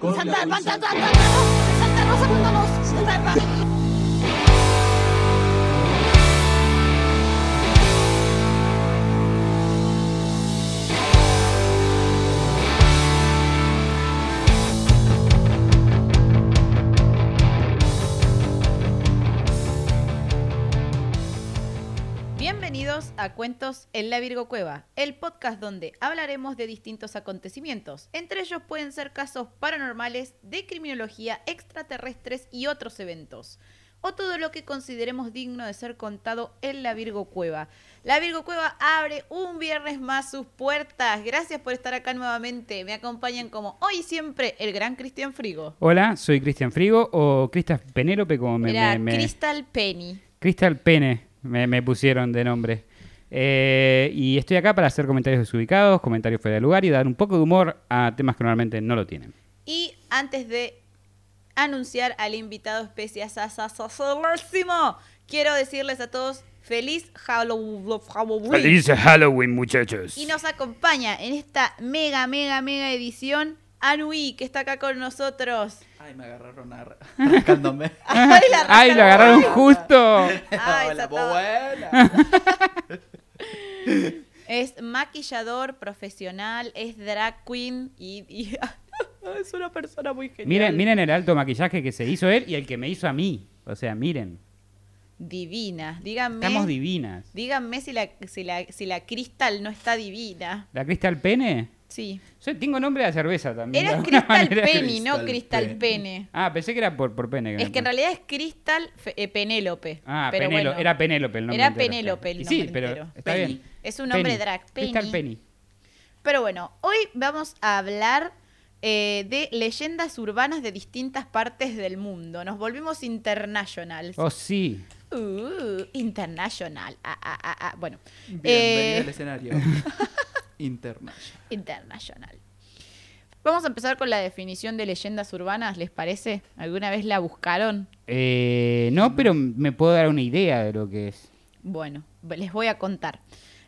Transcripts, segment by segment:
我不想要假装示好我只想要真实的拥抱 a Cuentos en la Virgo Cueva, el podcast donde hablaremos de distintos acontecimientos. Entre ellos pueden ser casos paranormales, de criminología, extraterrestres y otros eventos. O todo lo que consideremos digno de ser contado en la Virgo Cueva. La Virgo Cueva abre un viernes más sus puertas. Gracias por estar acá nuevamente. Me acompañan como hoy siempre el gran Cristian Frigo. Hola, soy Cristian Frigo o Cristal Penélope como me... Era me- me- Crystal Penny. Crystal Pene me, me pusieron de nombre. Eh, y estoy acá para hacer comentarios desubicados, comentarios fuera de lugar y dar un poco de humor a temas que normalmente no lo tienen. Y antes de anunciar al invitado especial quiero decirles a todos feliz Hallow- Halloween. Halloween, muchachos! Y nos acompaña en esta mega, mega, mega edición Anui, que está acá con nosotros. Ay, me agarraron ar- arrancándome. ¡Ay, la ¡Ay, lo agarraron justo! Ay, Hola, buena. Es maquillador profesional, es drag queen y, y- es una persona muy genial. Miren, miren el alto maquillaje que se hizo él y el que me hizo a mí. O sea, miren, Divina. Díganme. estamos divinas. Díganme si la, si la, si la Crystal no está divina. ¿La Crystal Pene? Sí. Yo tengo nombre de cerveza también. Era Crystal. Penny, no Crystal Crystal. Pene. Ah, pensé que era por, por pene. Es que en realidad es Crystal eh, Penélope. Ah, pero Penelo- bueno, era Penélope el nombre. Era entero, Penélope el Y Sí, nombre pero está Penny. bien. Es un nombre Penny. drag. Crystal Penny. Penny. Pero bueno, hoy vamos a hablar eh, de leyendas urbanas de distintas partes del mundo. Nos volvimos internationals. Oh, sí. Uh, international. Ah, ah, ah, ah. Bueno, Bienvenido Eh, al escenario. International. international. Vamos a empezar con la definición de leyendas urbanas, ¿les parece? ¿Alguna vez la buscaron? Eh, no, pero me puedo dar una idea de lo que es. Bueno, les voy a contar.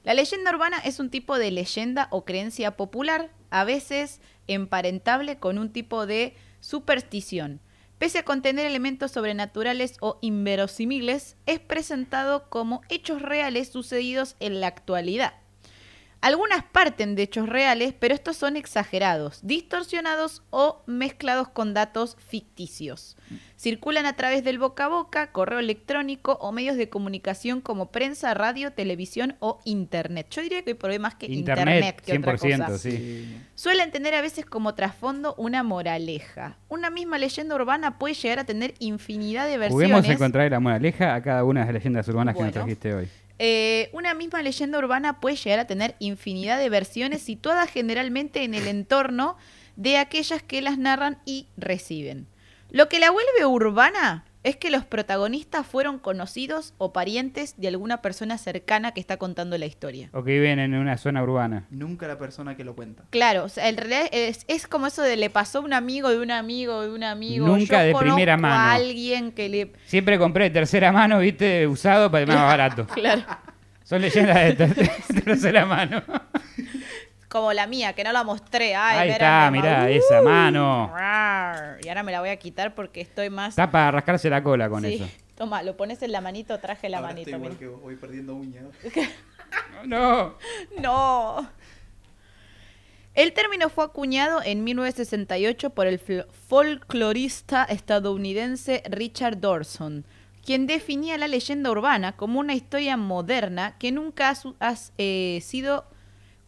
La leyenda urbana es un tipo de leyenda o creencia popular, a veces emparentable con un tipo de superstición. Pese a contener elementos sobrenaturales o inverosímiles, es presentado como hechos reales sucedidos en la actualidad. Algunas parten de hechos reales, pero estos son exagerados, distorsionados o mezclados con datos ficticios. Circulan a través del boca a boca, correo electrónico o medios de comunicación como prensa, radio, televisión o internet. Yo diría que hoy por hoy más que internet, Internet, que otra 100%, cosa. sí. Suelen tener a veces como trasfondo una moraleja. Una misma leyenda urbana puede llegar a tener infinidad de versiones. A encontrar la moraleja a cada una de las leyendas urbanas que nos trajiste hoy. Eh, una misma leyenda urbana puede llegar a tener infinidad de versiones situadas generalmente en el entorno de aquellas que las narran y reciben. Lo que la vuelve urbana es que los protagonistas fueron conocidos o parientes de alguna persona cercana que está contando la historia. O que viven en una zona urbana. Nunca la persona que lo cuenta. Claro, o sea, en realidad es, es como eso de le pasó a un amigo de un amigo de un amigo. Nunca Yo de primera mano. A alguien que le. Siempre compré de tercera mano, viste, usado para más barato. Claro. Son leyendas de, ter- de tercera mano. Como la mía, que no la mostré. Ay, Ahí mira, está, mirá, esa mano. Rar. Y ahora me la voy a quitar porque estoy más. Está para rascarse la cola con Sí. eso. Toma, lo pones en la manito, traje la Ahora manito. estoy igual mira. que vos, voy perdiendo uñas. No. No. El término fue acuñado en 1968 por el folclorista estadounidense Richard Dawson, quien definía la leyenda urbana como una historia moderna que nunca ha, eh, sido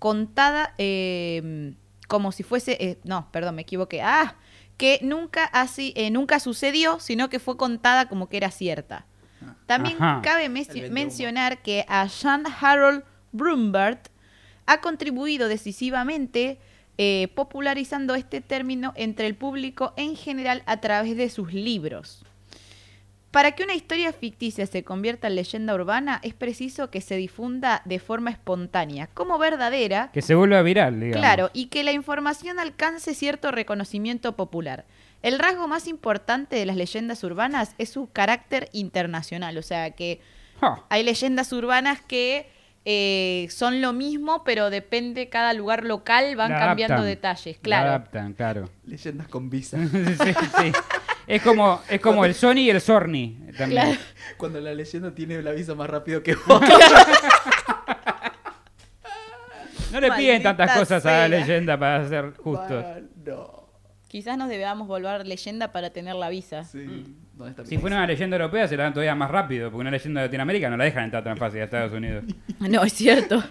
contada eh, como si fuese... eh, no, perdón, me equivoqué. Ah, que nunca, así, eh, nunca sucedió, sino que fue contada como que era cierta. También Ajá. cabe mencionar que a Jean Harold Brumbert ha contribuido decisivamente eh, popularizando este término entre el público en general a través de sus libros. Para que una historia ficticia se convierta en leyenda urbana es preciso que se difunda de forma espontánea, como verdadera, Que se vuelva viral, digamos. Claro, y que la información alcance cierto reconocimiento popular. El rasgo más importante de las leyendas urbanas es su carácter internacional, o sea que hay leyendas urbanas que eh, son lo mismo, pero depende cada lugar local, van La cambiando adaptan. detalles, La claro. adaptan, claro. Leyendas con visa. sí, sí. Es como, es como el Sony y el Sorny también. Claro. Cuando la leyenda tiene la visa más rápido que vos. No le piden tantas cosas a la leyenda para ser justos. No. Quizás nos debamos volver leyenda para tener la visa. Sí. ¿Dónde está mi Si fuera una leyenda europea se la dan todavía más rápido, porque una leyenda de Latinoamérica no la dejan entrar tan fácil a Estados Unidos. No, es cierto.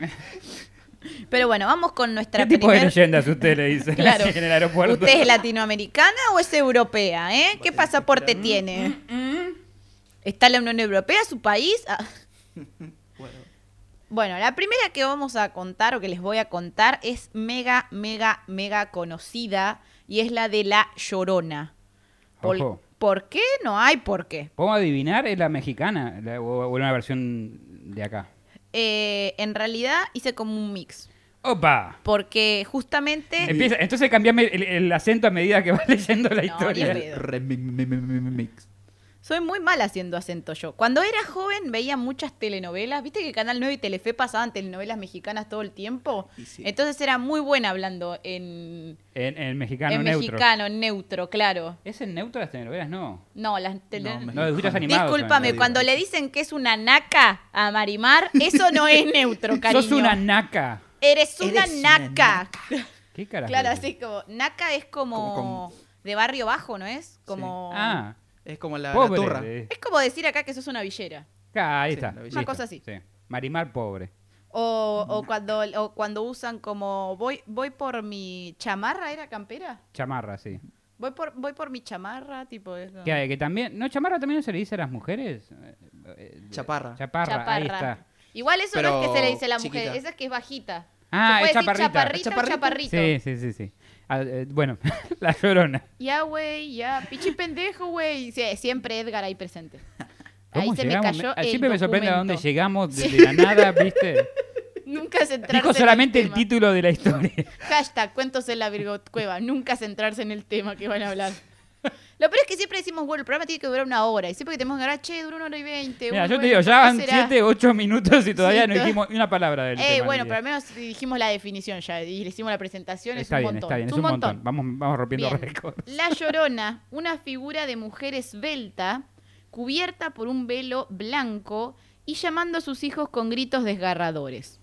Pero bueno, vamos con nuestra ¿Qué tipo de leyendas usted le dice Claro. en el aeropuerto? ¿Usted es latinoamericana o es europea? ¿eh? ¿Qué pasaporte tiene? ¿Está en la Unión Europea, su país? Ah. Bueno, Bueno, la primera que vamos a contar o que les voy a contar es mega, mega, mega conocida y es la de la Llorona. Por, Ojo. ¿por qué? No hay por qué. ¿Podemos adivinar? ¿Es la mexicana la- o, o una versión de acá? Eh, en realidad hice como un mix. ¡Opa! Porque justamente... Empieza, entonces cambiame el, el acento a medida que vas leyendo la No, historia. ni pedo. re- Soy muy mal haciendo acento yo. Cuando era joven veía muchas telenovelas. ¿Viste que Canal 9 y Telefe pasaban telenovelas mexicanas todo el tiempo? Sí. Entonces era muy buena hablando en, En, en mexicano en neutro. mexicano, en neutro, claro. ¿Es en neutro las telenovelas? No. No, las tele- No, No, animados. Discúlpame, cuando le dicen que es una naca a Marimar, eso no es neutro, cariño. Sos una naca. Eres una Eres una naca. ¿Qué carajo? Claro, es? así como, naca es como, Como de barrio bajo, ¿no es? Como... Ah, Es como la, la pobre. turra. eh. Es como decir acá que sos una villera. Ah, ahí Sí, está. la. Una cosa así. Sí. Marimar pobre. O, o cuando, o cuando usan como voy, voy por mi chamarra, ¿era campera? Chamarra, sí. Voy por, voy por mi chamarra, tipo eso. Que, que también. ¿No, chamarra también no se le dice a las mujeres? Eh, eh, Chaparra. Chaparra, ahí Chaparra. está. Igual eso no es que Pero se le dice a la mujer, chiquita. esa es que es bajita. Ah, se puede es decir chaparrita. chaparrita o chaparrito. Sí, sí, sí, sí. Ah, eh, bueno, la llorona. Ya, güey, ya. Pichi pendejo, güey. Sí, siempre Edgar ahí presente. Ahí ¿Cómo se me cayó Ah, el Siempre me sorprende a dónde llegamos de, de la nada, ¿viste? Nunca centrarse Dijo en solamente el tema. título de la historia. Hashtag cuentos en la Virgo Cueva. Nunca centrarse en el tema que van a hablar. Lo peor es que siempre decimos, bueno, el programa tiene que durar una hora. Y siempre que tenemos que hablar, che, dura una hora y veinte. Mira, yo te digo, ya ¿por qué van? 7, 8 minutos y todavía Sí, no dijimos ni una palabra del Eh, tema. bueno, pero al menos dijimos la definición ya y le hicimos la presentación. Está es un bien, montón. está bien, es un montón. Vamos, vamos rompiendo récords. La Llorona, una figura de mujer esbelta, cubierta por un velo blanco y llamando a sus hijos con gritos desgarradores.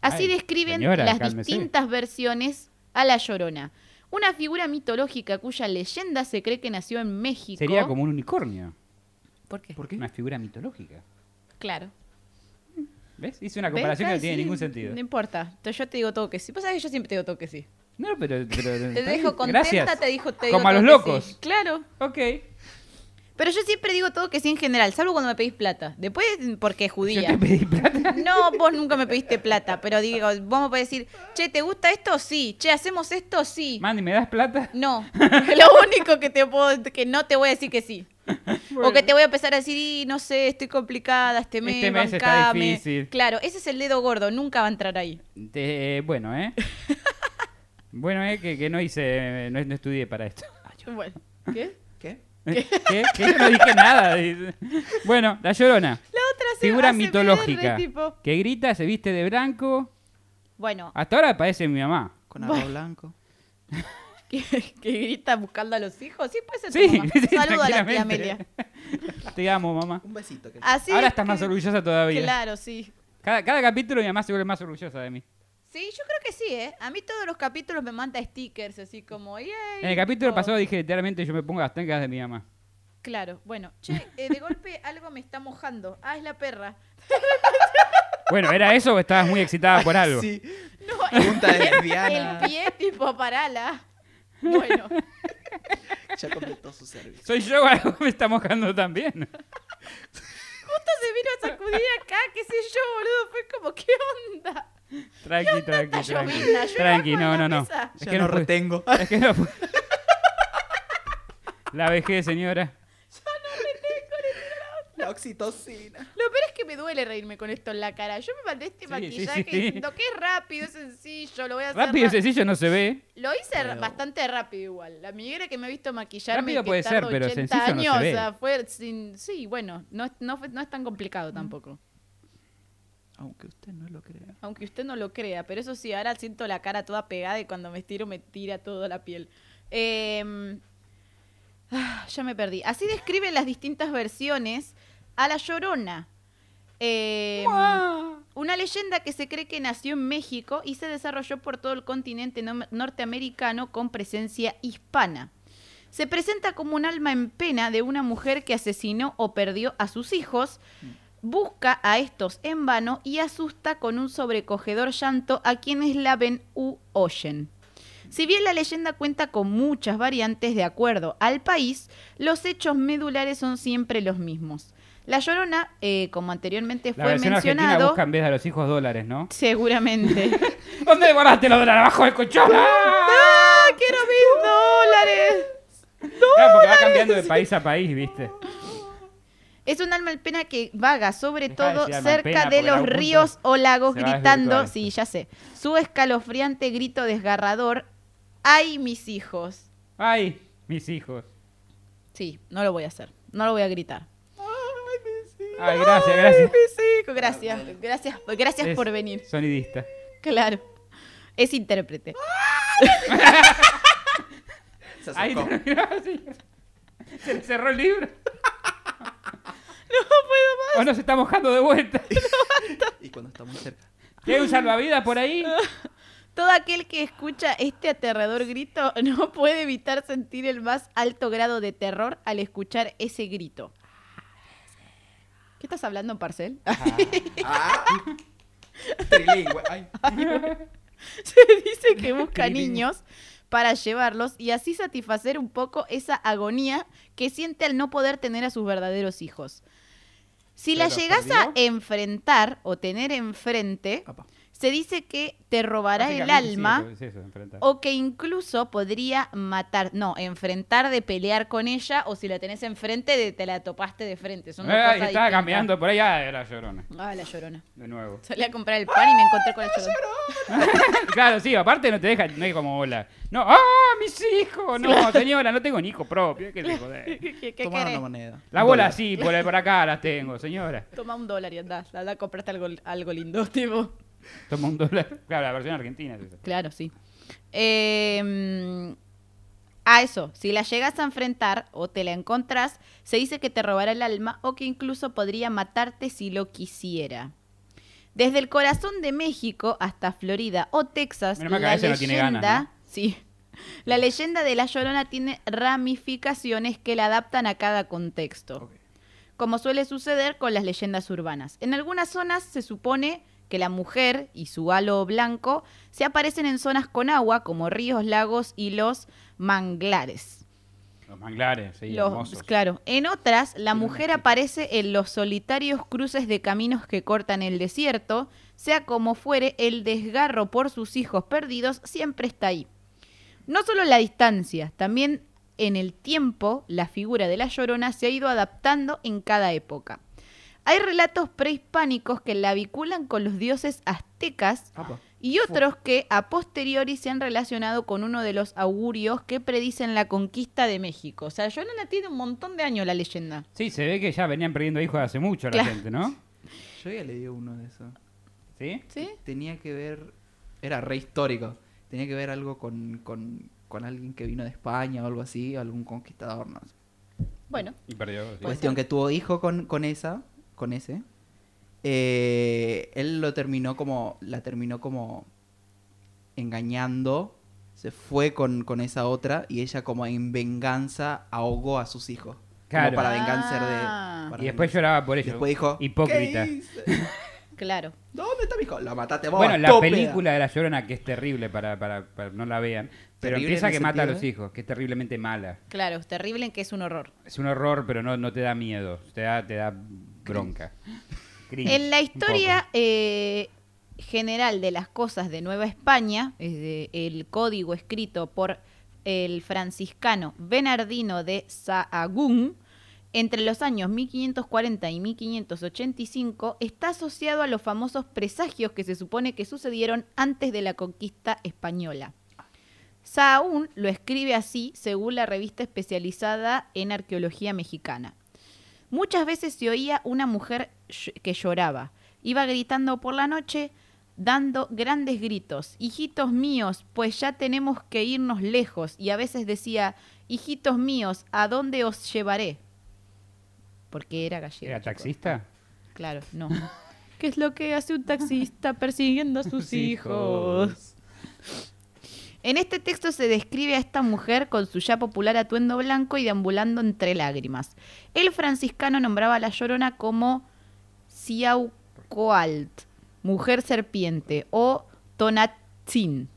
Así Ay, describen señora, las cálmese. distintas versiones a La Llorona. Una figura mitológica cuya leyenda se cree que nació en México. Sería como un unicornio. ¿Por qué? ¿Por qué? Una figura mitológica. Claro. ¿Ves? Hice una ¿Ves? comparación que no tiene sí, ningún sentido. No importa. Entonces yo te digo todo que sí. Vos sabés que yo siempre te digo todo que sí. No, pero. pero Te dejo contenta, Gracias. te dijo te digo Como a los locos. sí. Claro. Ok. Pero yo siempre digo todo que sí en general, salvo cuando me pedís plata. Después, porque es Yo judía. te pedí plata. No, vos nunca me pediste plata, pero digo, vos me podés decir, che, ¿te gusta esto? Sí. Che, ¿hacemos esto? Sí. Mandy, ¿me das plata? No. Lo único que te puedo, que no te voy a decir que sí. O que te voy a empezar a decir, "Y, no sé, estoy complicada, este mes, Este mes está bancame". difícil. Claro, ese es el dedo gordo, nunca va a entrar ahí. Te- bueno, ¿eh? bueno, ¿eh? Que, que no hice. No, no estudié para esto. Bueno, ¿qué? ¿Qué? ¿Qué? Que yo no dije nada. Bueno, la llorona. La otra se Figura hace mitológica. tipo. Que grita, se viste de blanco. Bueno, Hasta ahora parece mi mamá. Con Bueno. blanco. que, que grita buscando a los hijos. Sí, puede ser tu Sí, mamá. sí, Saludo a la tía. Amelia. Te amo, mamá. Un besito. que- Así ahora es estás más orgullosa todavía. Claro, sí. Cada, cada capítulo mi mamá se vuelve más orgullosa de mí. Sí, yo creo que sí, ¿eh? A mí todos los capítulos me manda stickers, así como, ¡yay! En el capítulo tipo- pasado dije literalmente yo me pongo las tencas de mi mamá. Claro, bueno. Che, eh, de golpe algo me está mojando. Ah, es la perra. Bueno, ¿era eso o estabas muy excitada por algo? Sí. No, el, Punta lesbiana. el pie, tipo, parala. Bueno, Ya completó su servicio. ¿Soy yo o algo me está mojando también? justo se vino a sacudir acá, qué sé yo, boludo. Fue como, ¿qué onda? Tranqui, tranqui, Está tranqui. Tranqui, no, la no, no. mesa. Es Ya que no fue- retengo. Es que no fue- La vejez, señora. La oxitocina. Lo peor es que me duele reírme con esto en la cara. Yo me mandé este Sí, sí, maquillaje sí. diciendo que es rápido, es sencillo, lo voy a hacer. Rápido y ra- sencillo no se ve. Lo hice Pero- bastante rápido igual. La amiguera que me ha visto maquillarme Rápido que puede ser, tardo pero 80 sencillo no se años, ve. o sea, fue sin... Sí, bueno, no, es- no, fue- no es tan complicado tampoco. Aunque usted no lo crea. Aunque usted no lo crea, pero eso sí, ahora siento la cara toda pegada y cuando me estiro me tira toda la piel. Eh, ah, ya me perdí. Así describen las distintas versiones a la Llorona. Eh, una leyenda que se cree que nació en México y se desarrolló por todo el continente no- norteamericano con presencia hispana. Se presenta como un alma en pena de una mujer que asesinó o perdió a sus hijos, busca a estos en vano y asusta con un sobrecogedor llanto a quienes la ven u oyen. Si bien la leyenda cuenta con muchas variantes de acuerdo al país, los hechos medulares son siempre los mismos. La Llorona, eh, como anteriormente La fue versión argentina mencionado, busca en vez de a los hijos dólares, ¿no? seguramente. ¿Dónde guardaste los dólares? ¡Abajo del colchón! ¡Ah, quiero mis dólares! Claro, porque va cambiando de país a país, ¿viste? Es un alma en pena que vaga sobre Deja todo cerca pena, de los ríos o lagos gritando, sí, ya sé, su escalofriante grito desgarrador, ¡ay mis hijos! ¡Ay, mis hijos! Sí, no lo voy a hacer, no lo voy a gritar. ¡Ay, gracias, gracias! Mis hijos, gracias, gracias, gracias Es por venir. Sonidista. Claro, es intérprete. Se Ahí terminó así. Se cerró el libro. No puedo más. O nos está mojando de vuelta. Y cuando está muy cerca. ¿Hay un salvavidas por ahí? Todo aquel que escucha este aterrador grito no puede evitar sentir el más alto grado de terror al escuchar ese grito. ¿Qué estás hablando, Parcel? ¡Ah! Trilingüe. Ay. Se dice que busca niños para llevarlos y así satisfacer un poco esa agonía que siente al no poder tener a sus verdaderos hijos. Si la ¿Pero llegas a enfrentar o tener enfrente, Apa. Se dice que te robará el sí, alma es eso, enfrentar. o que incluso podría matar, no, enfrentar de pelear con ella o si la tenés enfrente de te la topaste de frente. Son cosas estaba distintas. caminando por ahí. Ah, era llorona. Ah, la llorona. De nuevo. Salí a comprar el pan y me encontré con la llorona. claro, sí, aparte no te deja, no es como hola. No, ¡ah, mis hijos! No, señora, no tengo ni hijo propio. ¿Qué te joder? ¿Qué, una moneda. La Un bola dólar. sí, por, por acá las tengo, señora. Toma un dólar y andá. Andá a comprarte algo, algo lindo, tipo. Toma un dólar. Claro, la versión argentina es esa. Claro, sí. Eh, a eso, si la llegas a enfrentar o te la encontrás, se dice que te robará el alma o que incluso podría matarte si lo quisiera. Desde el corazón de México hasta Florida o Texas, la veces no tiene ganas, ¿no? sí, la leyenda de la Llorona tiene ramificaciones que la adaptan a cada contexto como suele suceder con las leyendas urbanas. En algunas zonas se supone que la mujer y su halo blanco se aparecen en zonas con agua, como ríos, lagos y los manglares. Los manglares, sí, Los- hermosos. claro. En otras, la Sí, mujer sí. aparece en los solitarios cruces de caminos que cortan el desierto, sea como fuere, el desgarro por sus hijos perdidos siempre está ahí. No solo la distancia, también en el tiempo la figura de la llorona se ha ido adaptando en cada época. Hay relatos prehispánicos que la vinculan con los dioses aztecas Apa. y otros que a posteriori se han relacionado con uno de los augurios que predicen la conquista de México. O sea, Llorona tiene un montón de años la leyenda. Sí, se ve que ya venían perdiendo hijos hace mucho la Claro. gente, ¿no? Yo ya leí uno de esos. ¿Sí? ¿Sí? Tenía que ver. Era re histórico. Tenía que ver algo con, con, con alguien que vino de España o algo así, algún conquistador, no sé. Bueno, Y perdió. sí. Cuestión que tuvo hijo con, con esa, con ese. Eh, él lo terminó como, la terminó como engañando. Se fue con, con esa otra y ella como en venganza ahogó a sus hijos. Claro. Como para vengarse Ah. de... para Y después lloraba por ello. Después dijo, Hipócrita. "¿Qué hice? claro. ¿Dónde está mi hijo? Lo mataste vos. Bueno, la estúpida". película de La Llorona, que es terrible para, para, para no la vean, pero ¿Terrible empieza que mata a los hijos, que es terriblemente mala. Claro, es terrible en que es un horror. Es un horror, pero no, no te da miedo, te da, te da bronca. Cringe, En la historia eh, general de las cosas de Nueva España, es de- el código escrito por el franciscano Bernardino de Sahagún, entre los años 1540 y 1585, está asociado a los famosos presagios que se supone que sucedieron antes de la conquista española. Sahagún lo escribe así según la revista especializada en arqueología mexicana. Muchas veces se oía una mujer que lloraba Iba gritando por la noche, dando grandes gritos. Hijitos míos, pues ya tenemos que irnos lejos. Y a veces decía, hijitos míos, ¿a dónde os llevaré? Porque era gallego. ¿Era taxista? Claro, no. ¿Qué es lo que hace un taxista persiguiendo a sus Sus hijos? En este texto se describe a esta mujer con su ya popular atuendo blanco y deambulando entre lágrimas. El franciscano nombraba a la llorona como Siaucoalt, mujer serpiente, o Tonatzin,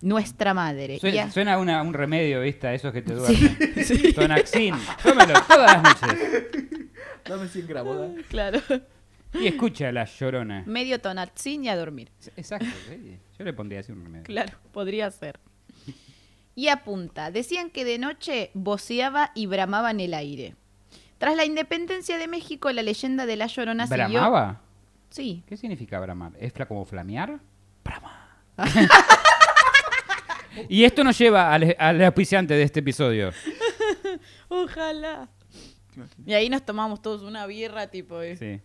nuestra madre. Suena, a- suena una- un remedio, ¿viste? A esos que te duermen. Tonaxin. Tómelo todas las noches. Dame 100 gramos. ¿eh? Claro. Y escucha la llorona. Medio Tonatzin y a dormir. Exacto, sí. Yo le pondría así un remedio. Claro, podría ser. Y apunta, decían que de noche voceaba y bramaba en el aire. Tras la independencia de México, la leyenda de la Llorona siguió... ¿Bramaba? Sí, ¿Qué significa bramar? ¿Es como flamear? Brama. y esto nos lleva al, al auspiciante de este episodio. ojalá. Y ahí nos tomamos todos una birra, tipo... eh. Sí.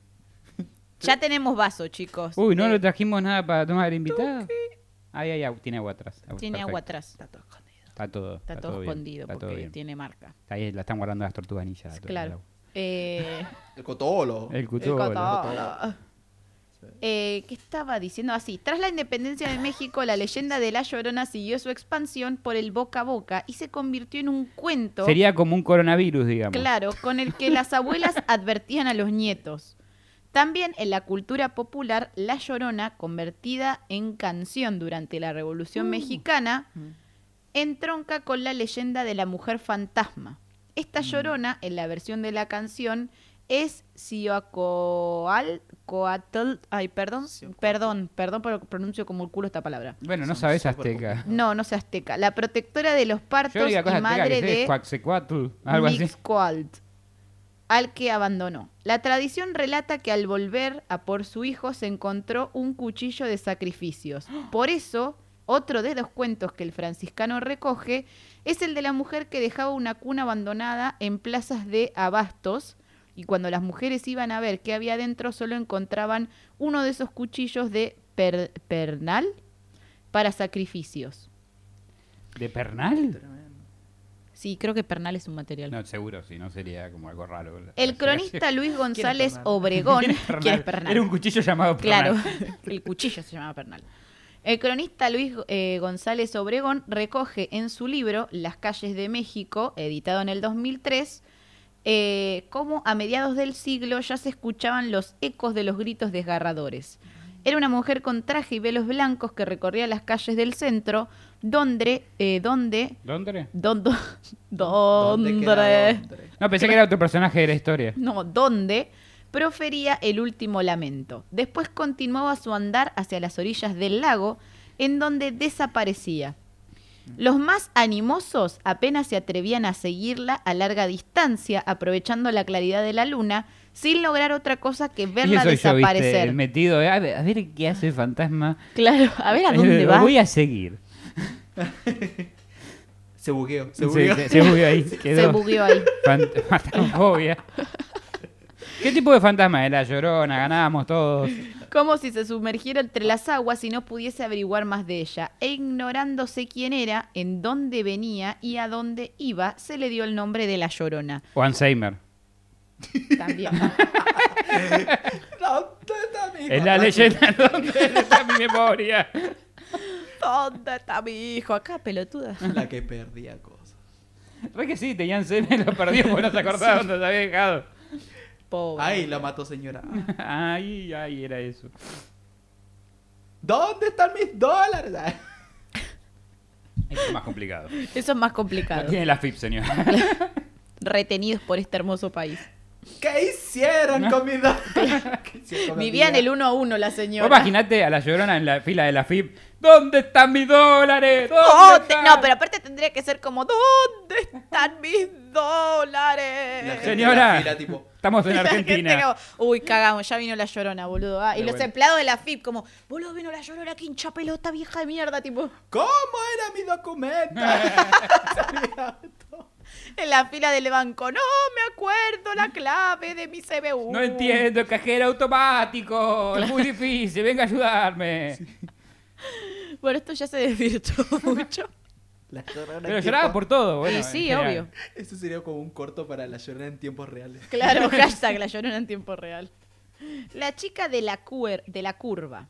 Ya tenemos vaso, chicos. Uy, no Eh, le trajimos nada para tomar invitado. Ahí, ahí, tiene agua atrás. Tiene Perfecto. agua atrás. Está todo. Está, todo bien, escondido Está porque tiene marca. Ahí la están guardando las tortugas ninja. Claro. Eh, El cotolo. El cotolo. Eh, ¿Qué estaba diciendo? Así, tras la independencia de México, la leyenda de La Llorona siguió su expansión por el boca a boca y se convirtió en un cuento, Sería como un coronavirus, digamos. claro, con el que las abuelas advertían a los nietos. También en la cultura popular, La Llorona, convertida en canción durante la Revolución Mexicana, entronca con la leyenda de la mujer fantasma. Esta llorona, en la versión de la canción, es Siocoal, Coatl, ay, perdón, perdón, perdón, pero pronuncio como el culo esta palabra. Bueno, no sabes azteca. No, no sé azteca. La protectora de los partos y madre de. Mixcoatl, al que abandonó. La tradición relata que al volver a por su hijo se encontró un cuchillo de sacrificios. Por eso, otro de los cuentos que el franciscano recoge es el de la mujer que dejaba una cuna abandonada en plazas de abastos y cuando las mujeres iban a ver qué había dentro solo encontraban uno de esos cuchillos de per- pernal para sacrificios. ¿De Pernal? Sí, creo que pernal es un material. No, seguro, si no sería como algo raro. El cronista Luis González? Obregón. ¿Quién es Pernal? ¿Quién es Pernal? Era un cuchillo llamado Claro, Pernal. el cuchillo se llamaba Pernal. El cronista Luis eh, González Obregón recoge en su libro Las calles de México, editado en el 2003, eh, cómo a mediados del siglo ya se escuchaban los ecos de los gritos desgarradores. Era una mujer con traje y velos blancos que recorría las calles del centro, donde, eh, donde, ¿Dónde? donde, ¿Dónde queda donde, dónde? No, pensé que era otro personaje de la historia. no, donde profería el último lamento. Después continuaba su andar hacia las orillas del lago, en donde desaparecía. Los más animosos apenas se atrevían a seguirla a larga distancia, aprovechando la claridad de la luna, sin lograr otra cosa que verla soy yo, ¿viste? desaparecer. Metido. A ver, a ver qué hace el fantasma. Claro, a ver a dónde Lo va. voy a seguir. Se bugueó. Se bugueó. se, se bugueó ahí. Se bugueó ahí. Fant- Fantasmofobia. ¿Qué tipo de fantasma era? Llorona, ganábamos todos. Como si se sumergiera entre las aguas y no pudiese averiguar más de ella. E ignorándose quién era, en dónde venía y a dónde iba, se le dio el nombre de la Llorona. O Alzheimer. También. ¿Dónde está mi hijo? Es la leyenda donde está mi memoria. ¿Dónde está mi hijo? Acá, pelotuda. La que perdía cosas. Re que sí, tenían Alzheimer, lo perdió porque no se acordaba dónde se había dejado. Pobre. Ay, la mató señora. Ay, ay, era eso. ¿Dónde están mis dólares? Eso es más complicado. Eso es más No complicado. tiene la FIP, señor. Retenidos por este hermoso país. ¿Qué hicieron con mis dólares? ¿Qué hicieron con mi Vivían el uno a uno la Vos señora. imaginate a la llorona en la fila de la FIP. ¿Dónde están mis dólares? ¿Dónde ¿Dónde? están? No, pero aparte tendría que ser como ¿Dónde están mis dólares? La Señora. en la fila, tipo, Estamos en Argentina. como, Uy, cagamos, ya vino la llorona, boludo. Ah, y los bueno. empleados de la FIP, como, boludo, vino la llorona, que hincha pelota, vieja de mierda, tipo. ¿Cómo era mi documento? En la fila del banco, no me recuerdo la clave de mi CBU. No entiendo, el cajero automático. Es muy difícil, venga a ayudarme. Bueno, esto ya se desvirtuó mucho. La llorona en Pero tiempo- lloraba por todo, bueno. Sí, general. obvio. Eso sería como un corto para la llorona en tiempos reales. Claro, hashtag la llorona en tiempo real. La chica de la, cuer- de la curva.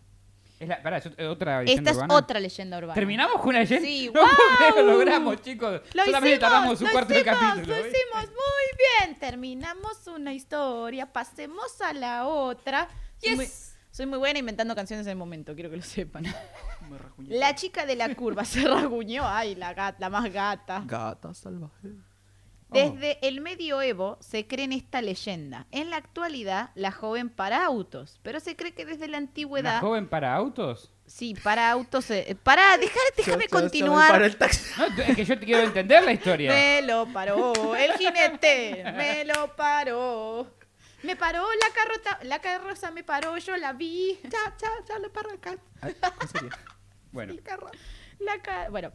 Es la- pará, es otra Esta leyenda es urbana. otra leyenda urbana. ¿Terminamos con una leyenda? Sí, no ¡guau! lo logramos, chicos. Lo Solamente hicimos, tardamos un lo cuarto de hicimos, capítulo. Lo ¿eh? hicimos muy bien. Terminamos una historia, pasemos a la otra. Soy, muy, soy muy buena inventando canciones en el momento, quiero que lo sepan. Me. La chica de la curva se rasguñó. Ay, la gata, la más gata. Gata salvaje. Desde el medioevo se cree en esta leyenda. En la actualidad, la joven para autos, pero se cree que desde la ¿Una antigüedad. joven para autos? Sí, para autos. eh, para, dejar, déjame Yo- yo- continuar. paro el taxi. No, es que yo te quiero entender la historia. Me lo paró el jinete, me lo paró. Me paró la carrota, la carroza me paró, yo la vi. Ya, ya, ya lo paró acá. Bueno, El carro. La ca- bueno,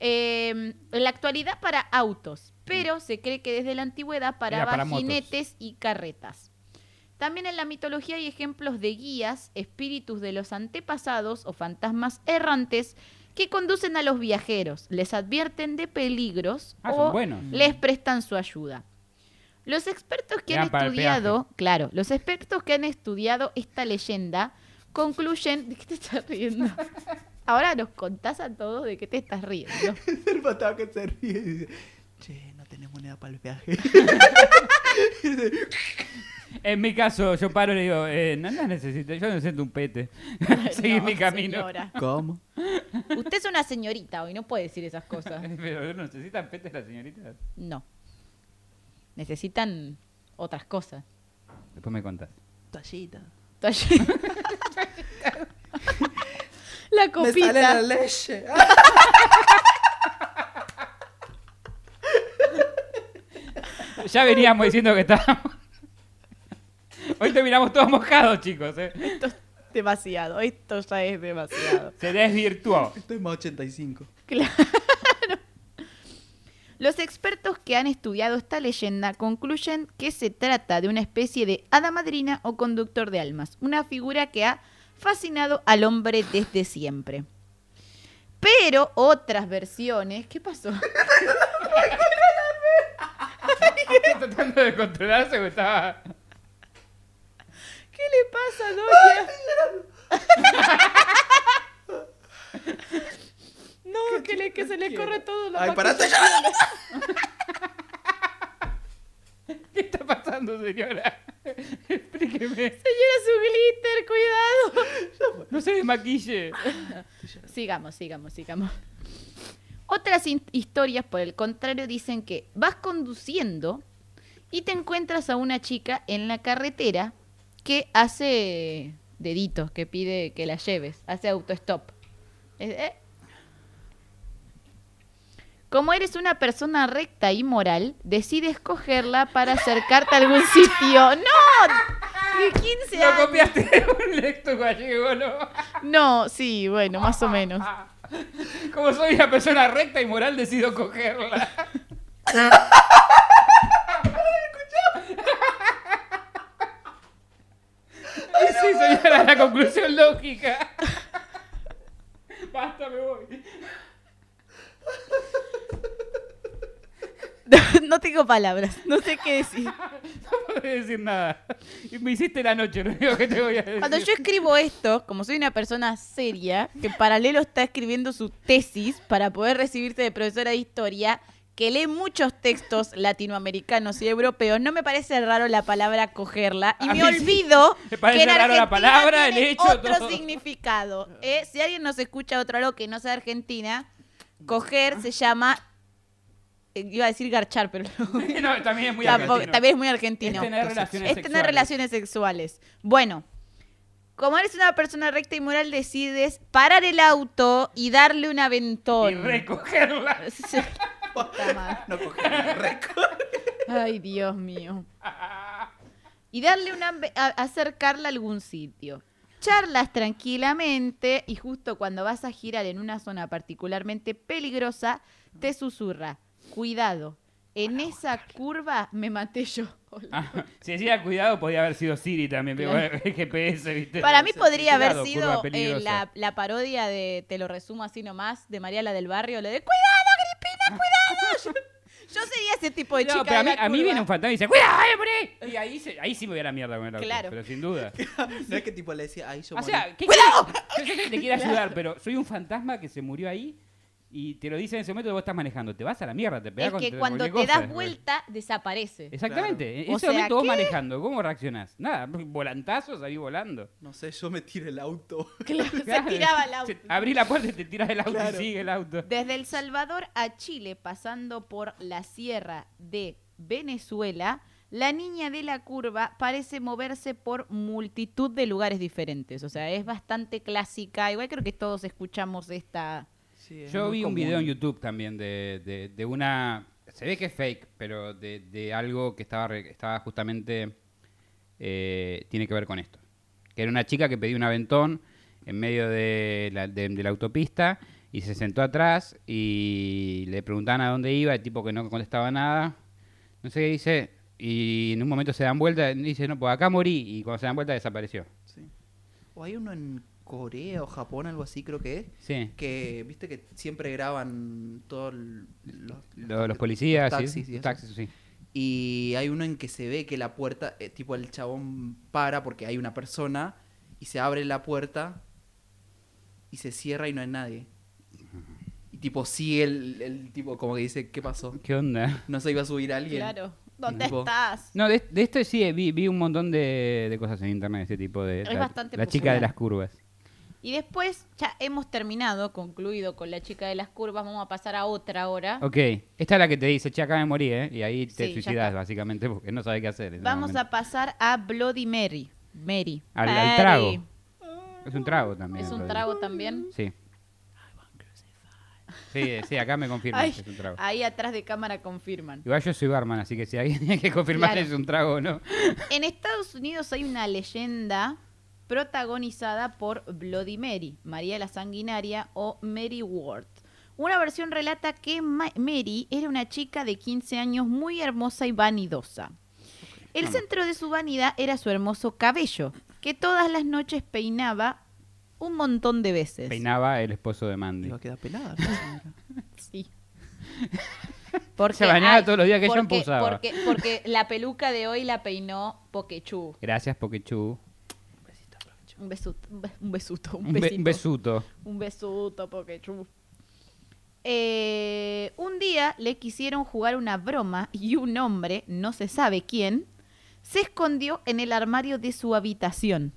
eh, en la actualidad para autos, pero se cree que desde la antigüedad paraba para motos. jinetes y carretas. También en la mitología hay ejemplos de guías, espíritus de los antepasados o fantasmas errantes que conducen a los viajeros, les advierten de peligros Ah, o buenos. les prestan su ayuda. Los expertos que han Eran estudiado, claro, los expertos que han estudiado esta leyenda concluyen, ¿de qué te estás riendo? Ahora nos contás a todos de qué te estás riendo. El patado que se ríe y dice, che, tenés moneda para el viaje. en mi caso, yo paro y le digo, eh, no, no necesito, yo necesito un pete. Seguir No, mi camino. señora. ¿Cómo? Usted es una señorita hoy, no puede decir esas cosas. Pero ¿no necesitan petes las señoritas? No. Necesitan otras cosas. Después me contás. Tallita. Toalla- la Me sale la copita. leche. Ya veníamos diciendo que estábamos. Hoy terminamos todos mojados, chicos. ¿eh? Esto es demasiado. Esto ya es demasiado. Se desvirtuó. Estoy más 85. Claro. Los expertos que han estudiado esta leyenda concluyen que se trata de una especie de hada madrina o conductor de almas, una figura que ha fascinado al hombre desde siempre. Pero otras versiones, ¿qué pasó? Está tratando de controlarse o estaba. ¿Qué le pasa, doña? No, que, le- que se le corre todo la Ay, parate ya. ¿Qué está pasando, señora? Explíqueme. Señora, su glitter, cuidado. No se desmaquille. Sigamos, sigamos, sigamos. Otras historias, por el contrario, dicen que vas conduciendo y te encuentras a una chica en la carretera que hace deditos, que pide que la lleves, hace autostop. Eh, eh. Como eres una persona recta y moral, decides cogerla para acercarte a algún sitio. ¡No! De 15 Lo años. copiaste de un lecto gallego, ¿no? No, sí, bueno, más o menos. Como soy una persona recta y moral, decido cogerla. Sí, señora, la conclusión lógica. Basta, me voy. No tengo palabras, no sé qué decir. No puedo decir nada. Y me hiciste la noche, lo único que te voy a decir. Cuando yo escribo esto, como soy una persona seria, que en paralelo está escribiendo su tesis para poder recibirse de profesora de historia, que lee muchos textos latinoamericanos y europeos, no me parece raro la palabra cogerla y me mí sí. olvido Me parece que en raro la palabra, el tiene hecho, otro todo. significado. ¿eh? Si alguien nos escucha otro algo que no sea Argentina, coger se llama iba a decir garchar, pero no. No, también es muy Tampoco- argentino. también es muy argentino. Es tener relaciones Es tener sexuales. relaciones sexuales. Bueno, como eres una persona recta y moral, decides parar el auto y darle un aventón. Y recogerla. Sí. No cogí el récord. Ay, Dios mío. Y darle una acercarla a algún sitio. Charlas tranquilamente y justo cuando vas a girar en una zona particularmente peligrosa, te susurra, cuidado, En esa curva me maté yo. Ah, si decía cuidado, podía haber sido Siri también, pero Claro. el GPS, ¿viste? Para mí podría haber sido eh, la, la parodia de Te lo resumo así nomás, de María la del barrio, lo de ¡Cuidado, Agripina, cuidado! Yo, yo sería ese tipo de No, chica pero a mí, a viene un fantasma y dice, ¡cuidado, morí! Y ahí, se- ahí sí me voy a la mierda con el auto, Claro. pero sin duda. No es que tipo le decía, ahí yo O morí. sea, ¿qué ¡cuidado! Yo sé que te quiero ayudar, pero soy un fantasma que se murió ahí y te lo dice en ese momento que vos estás manejando. Te vas a la mierda, te pegás Es que cuando te cosa. das vuelta, desaparece. Exactamente. En O ese sea, momento vos ¿qué? manejando, ¿cómo reaccionás? Nada, volantazos, salí volando. No sé, yo me tiré el auto. Claro, se tiraba el auto. Abrí la puerta y te tiras el auto Claro. y sigue el auto. Desde El Salvador a Chile, pasando por la sierra de Venezuela, la niña de la curva parece moverse por multitud de lugares diferentes. O sea, es bastante clásica. Igual creo que todos escuchamos esta. Sí, Yo vi un video en YouTube también de, de- de una... Se ve que es fake, pero de, de algo que estaba, estaba justamente... eh, tiene que ver con esto. Que era una chica que pedía un aventón en medio de la, de- la autopista y se sentó atrás y le preguntaban a dónde iba, el tipo que no contestaba nada. No sé qué dice. Y en un momento se dan vuelta y dice, no, pues acá morí. Y cuando se dan vuelta desapareció. Sí. O hay uno en Corea o Japón, algo así creo que es. Sí. Que, viste que siempre graban todos los, Lo- Los, policías, los sí, taxis y eso. taxis, sí. Y hay uno en que se ve que la puerta, eh, tipo el chabón para porque hay una persona y se abre la puerta y se cierra y no hay nadie. Y tipo sigue el, el tipo como que dice, ¿qué pasó? ¿Qué onda? No se iba a subir alguien. Claro. ¿Dónde Tipo- estás? No, de, de esto sí, vi, vi un montón de, de cosas en internet, ese tipo de... Es la, bastante la chica de las curvas. Y después ya hemos terminado, concluido con la chica de las curvas. Vamos a pasar a otra hora. Ok, esta es la que te dice, che, acá me morí, ¿eh? Y ahí te Sí, ya suicidas, está. básicamente, porque no sabes qué hacer. en ese Vamos a pasar a Bloody Mary. Mary. Al, al Mary. trago. Es un trago también. Es un trago también. Sí. Sí, sí, acá me confirman Ay, que es un trago. ahí atrás de cámara confirman. Igual yo soy barman, así que si alguien tiene que confirmar Claro. es un trago o no. En Estados Unidos hay una leyenda protagonizada por Bloody Mary, María la Sanguinaria o Mary Ward. Una versión relata que Ma- Mary era una chica de 15 años muy hermosa y vanidosa. El centro de su vanidad era su hermoso cabello, que todas las noches peinaba un montón de veces. Peinaba el esposo de Mandy. Iba a quedar pelada. Sí. Porque, Se bañaba ay, todos los días, ¿qué porque, shampoo usaba? Porque, porque la peluca de hoy la peinó Pokechú. Gracias, Pokechu. Un besuto, un be- un besuto, un, Un, be- besito. un besuto. Un besuto, Pokechú. Eh, un día le quisieron jugar una broma y un hombre, no se sabe quién, se escondió en el armario de su habitación.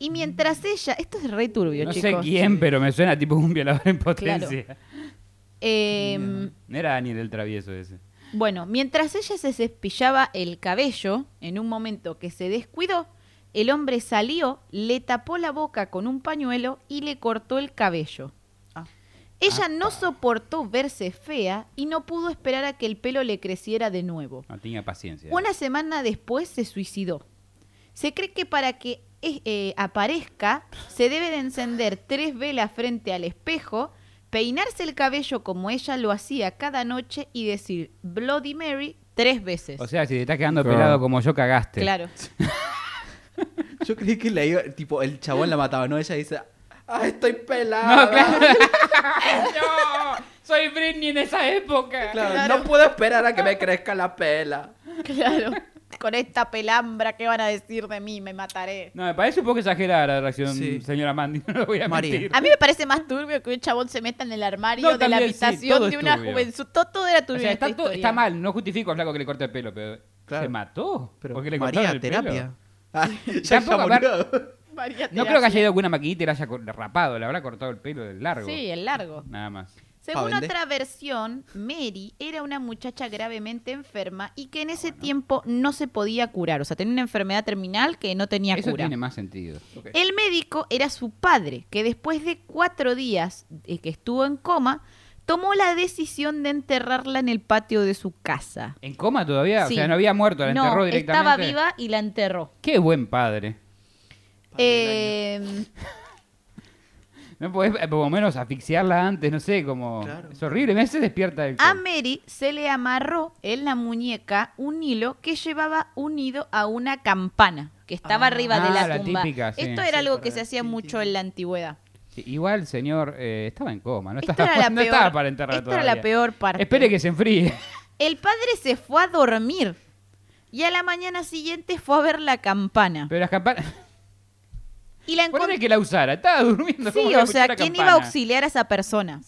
Y mientras ella, esto es re turbio, No sé quién, pero me suena tipo un violador en potencia. Em, No era Daniel el travieso ese. Bueno, mientras ella se cepillaba el cabello, en un momento que se descuidó, el hombre salió, le tapó la boca con un pañuelo y le cortó el cabello. Ah. Ella no soportó verse fea y no pudo esperar a que el pelo le creciera de nuevo. No tenía paciencia. Una semana después se suicidó. Se cree que para que eh, eh, aparezca se debe de encender tres velas frente al espejo, peinarse el cabello como ella lo hacía cada noche y decir Bloody Mary tres veces. O sea, si te estás quedando Claro. pelado como yo, cagaste. claro. Yo creí que la iba, tipo, el chabón la mataba, ¿no? Ella dice, ¡ah, estoy pelada! No, claro. no, soy Britney en esa época. Claro, Claro. no puedo esperar a que me crezca la pela. Claro. Con esta pelambra, ¿qué van a decir de mí? Me mataré. No, me parece un poco exagerada la reacción, Sí. señora Mandy, no lo voy a María. mentir. A mí me parece más turbio que un chabón se meta en el armario No, de la sí, habitación de una juventud. Todo, todo era O turbio sea, está, mal, no justifico al flaco que le corte el pelo, pero Claro. ¿se mató? Pero, ¿Por qué le María, el pelo? Ah, ya, No creo que haya ido con una maquinita y le haya rapado, le habrá cortado el pelo del largo. Sí, el largo. Nada más. Según otra versión, Mary era una muchacha gravemente enferma y que en ese tiempo no se podía curar. O sea, tenía una enfermedad terminal que no tenía Eso cura. tiene más sentido. El médico era su padre, que después de cuatro días que estuvo en coma, tomó la decisión de enterrarla en el patio de su casa. ¿En coma todavía? Sí. O sea, no había muerto, la no, enterró directamente. estaba viva y la enterró. Qué buen padre. Eh, No podés eh, por lo menos asfixiarla antes, no sé, como... Claro. Es horrible, me se despierta del A Mary se le amarró en la muñeca un hilo que llevaba unido a una campana que estaba Ah. arriba de Ah, la la tumba. típica, sí. Esto Sí, era algo que se hacía mucho en la antigüedad. Igual el señor eh, estaba en coma, no estaba, era la no peor, estaba para enterrar esto era la peor parte. Espere que se enfríe. El padre se fue a dormir y a la mañana siguiente fue a ver la campana. Pero las campanas... y la encontró. que la usara, estaba durmiendo. ¿cómo Sí, o sea, ¿quién iba a auxiliar a esa persona?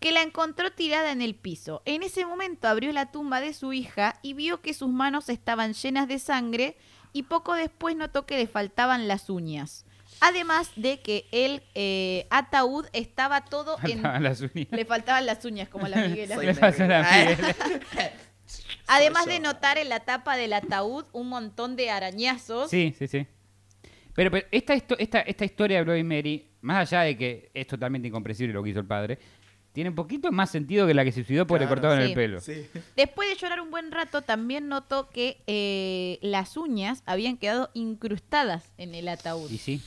Que la encontró tirada en el piso. En ese momento abrió la tumba de su hija y vio que sus manos estaban llenas de sangre y poco después notó que le faltaban las uñas. Además de que el eh, ataúd estaba todo en... Faltaban las uñas. Le faltaban las uñas, como la Miguela. Soy la. Miguel. Además de notar en la tapa del ataúd un montón de arañazos. Sí, sí, sí. Pero, pero esta, esta, esta historia de Bloody Mary, más allá de que es totalmente incomprensible lo que hizo el padre, tiene un poquito más sentido que la que se suicidó porque Claro, le cortaban sí. el pelo. Sí. Después de llorar un buen rato, también notó que eh, las uñas habían quedado incrustadas en el ataúd. Y sí.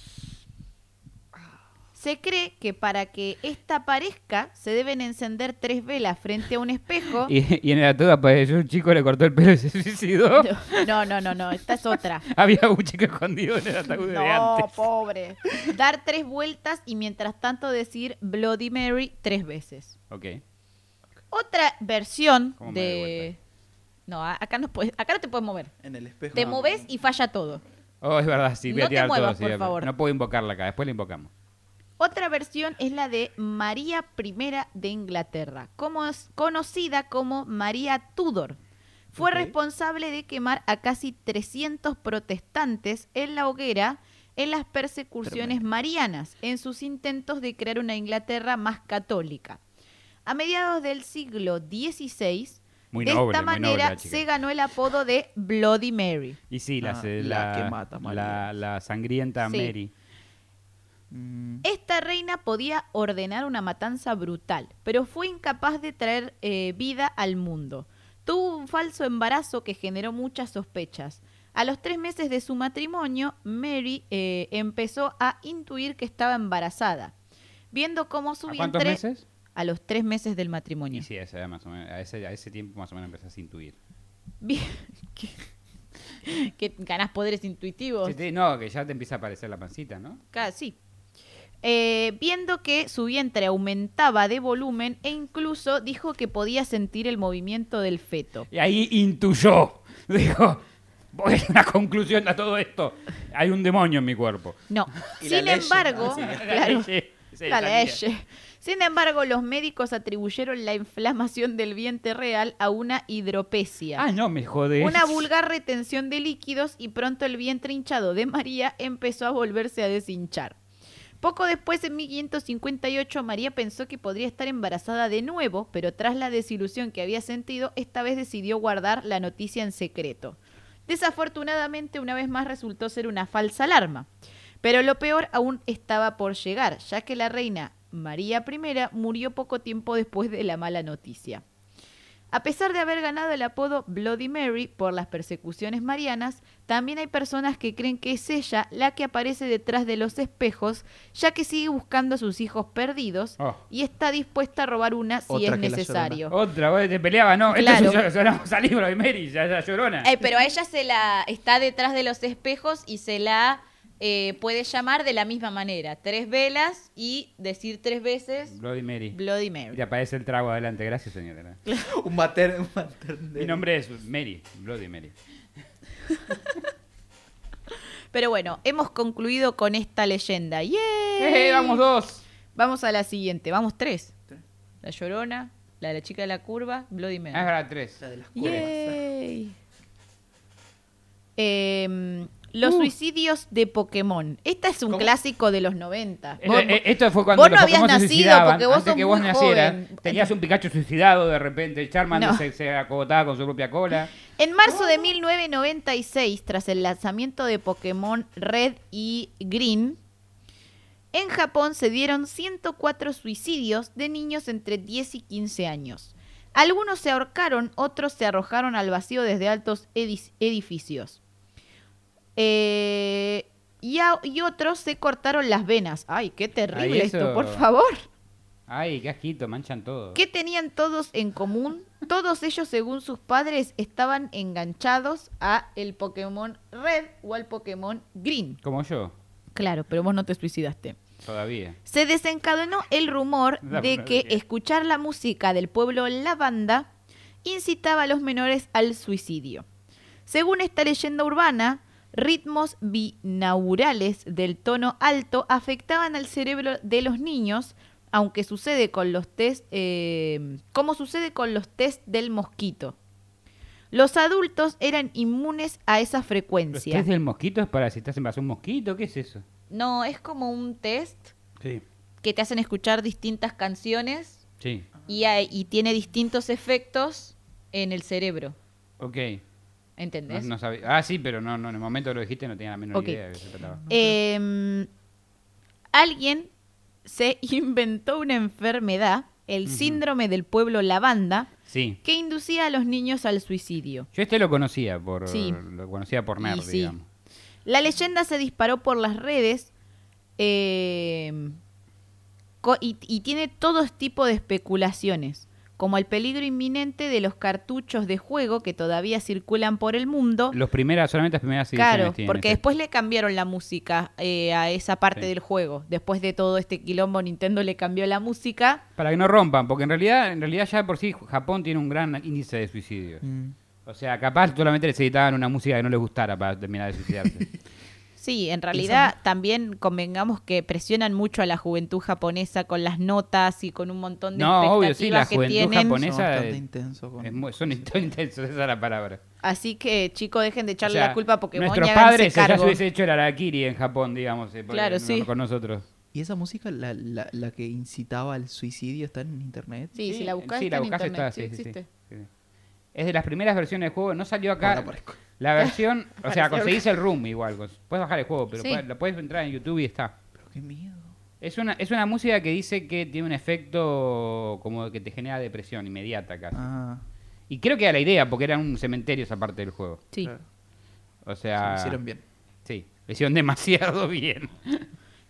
Se cree que para que esta aparezca se deben encender tres velas frente a un espejo. Y, y en el ataúd apareció un chico, le cortó el pelo y se suicidó. No, no, no, no, esta es otra. Había un chico escondido en el ataúd de No, antes. pobre. Dar tres vueltas y mientras tanto decir Bloody Mary tres veces. Ok. Otra versión ¿Cómo me doy de... No, acá no, puedes, acá no te puedes mover. En el espejo. Te No. moves y falla todo. Oh, es verdad, sí, voy No a te tirar muevas, todo. sí, por favor. No puedo invocarla acá, después la invocamos. Otra versión es la de María I de Inglaterra, como es conocida como María Tudor. Fue responsable de quemar a casi 300 protestantes en la hoguera en las persecuciones Tremendo. marianas, en sus intentos de crear una Inglaterra más católica. A mediados del siglo XVI, Muy de noble, esta noble manera se ganó el apodo de Bloody Mary. Y sí, la, Ah, la la, que mata a María. la, la sangrienta Sí. Mary. Mm, Esta reina podía ordenar una matanza brutal, pero fue incapaz de traer eh, vida al mundo. Tuvo un falso embarazo que generó muchas sospechas. A los tres meses de su matrimonio, Mary eh, empezó a intuir que estaba embarazada. Viendo cómo su ¿A cuántos meses? A los tres meses del matrimonio. Y sí, a esa edad más o menos, a, ese, a ese tiempo más o menos empezás a intuir. Bien. que, que ganás poderes intuitivos. Sí, sí, no, que ya te empieza a aparecer la pancita, ¿no? Ca- sí. Eh, viendo que su vientre aumentaba de volumen e incluso dijo que podía sentir el movimiento del feto. Y ahí intuyó. Dijo, voy a una conclusión a todo esto. Hay un demonio en mi cuerpo. No. Sin embargo, claro, la. Sin embargo, los médicos atribuyeron la inflamación del vientre real a una hidropesia. Ah, no me jode. Una vulgar retención de líquidos y pronto el vientre hinchado de María empezó a volverse a deshinchar. Poco después, en 1558, María pensó que podría estar embarazada de nuevo, pero tras la desilusión que había sentido, esta vez decidió guardar la noticia en secreto. Desafortunadamente, una vez más resultó ser una falsa alarma. Pero lo peor aún estaba por llegar, ya que la reina María I murió poco tiempo después de la mala noticia. A pesar de haber ganado el apodo Bloody Mary por las persecuciones marianas, también hay personas que creen que es ella la que aparece detrás de los espejos, ya que sigue buscando a sus hijos perdidos Oh. y está dispuesta a robar una si Otra es necesario. Otra, vos te peleaba, no. Claro. Esto es un salibro de Mary, ya, ya llorona. Eh, pero a ella se la está detrás de los espejos y se la eh, puede llamar de la misma manera. Tres velas y decir tres veces Bloody Mary. Bloody Y Mary. te aparece el trago adelante. Gracias, señora. un mater, un mater Mi nombre es Mary. Bloody Mary. Pero bueno, hemos concluido con esta leyenda. ¡Yay! ¡Eh, vamos dos! Vamos a la siguiente, vamos tres. Tres. La Llorona, la de la chica de la curva, Bloody Mary. Ah, es verdad, tres. La de las curvas. Yay. Los Uh. suicidios de Pokémon. Esta es un ¿Cómo? clásico de los 90. Eh, Vos- eh, Esto fue cuando vos los no habías se nacido porque vos Antes sos que vos muy nacieras, joven. tenías un Pikachu suicidado de repente. Charmander No. se, se acogotaba con su propia cola. En marzo de 1996, tras el lanzamiento de Pokémon Red y Green, en Japón se dieron 104 suicidios de niños entre 10 y 15 años. Algunos se ahorcaron, otros se arrojaron al vacío desde altos edificios. Eh, y, a- y otros se cortaron las venas. Ay, qué terrible Ay, esto, por favor. Ay, qué asquito, manchan todo. ¿Qué tenían todos en común? Todos ellos, según sus padres, estaban enganchados a el Pokémon Red o al Pokémon Green. Como yo, Claro, pero vos no te suicidaste. todavía. Se desencadenó el rumor La de que escuchar la música del pueblo Lavanda incitaba a los menores al suicidio. Según esta leyenda urbana, ritmos binaurales del tono alto afectaban al cerebro de los niños, aunque sucede con los test, eh, como sucede con los test del mosquito. Los adultos eran inmunes a esa ¿Los frecuencia. test del mosquito es para si estás en base a un mosquito? ¿Qué es eso? No, es como un test Sí. que te hacen escuchar distintas canciones Sí, y, hay- y tiene distintos efectos en el cerebro. ok. ¿Entendés? no sabía. Ah, sí, pero no, no, en el momento que lo dijiste no tenía la menor idea de qué se trataba. Em, alguien se inventó una enfermedad, el síndrome del pueblo lavanda, Sí. que inducía a los niños al suicidio. Yo este lo conocía por Sí. lo conocía por nerd, sí. digamos. La leyenda se disparó por las redes co- y, y tiene todo tipo de especulaciones, como el peligro inminente de los cartuchos de juego que todavía circulan por el mundo. Los primeras, solamente las primeras ediciones Claro, tienen porque después le cambiaron la música eh, a esa parte Sí. del juego. Después de todo este quilombo, Nintendo le cambió la música. Para que no rompan, porque en realidad, en realidad ya de por sí Japón tiene un gran índice de suicidios. Mm. O sea, capaz solamente necesitaban una música que no les gustara para terminar de suicidarse. Sí, en realidad también convengamos que presionan mucho a la juventud japonesa con las notas y con un montón de No, obvio, sí, la que juventud tienen. japonesa- Son bastante es- intensos con- Es muy- son int- intensos, esa es la palabra. Así que, chicos, dejen de O echarle sea, la culpa porque nuestros padres ya se hubiese hecho el Arakiri en Japón, digamos, eh, Claro, no- sí. con nosotros. ¿Y esa música, la, la, la que incitaba al suicidio, está en internet? Sí, si la buscas sí, está la en buscás internet, está, sí, sí, sí, sí. existe. Sí. Es de las primeras versiones del juego, no salió acá. Ahora aparezco. La versión, o sea, conseguís el room igual, puedes bajar el juego, pero Sí. puedes- lo puedes entrar en YouTube y está. Pero qué miedo. Es una, es una música que dice que tiene un efecto como que te genera depresión inmediata casi. Ah, Y creo que era la idea, porque era un cementerio esa parte del juego. Sí. claro. O Se sea, lo hicieron bien. sí, lo hicieron demasiado bien.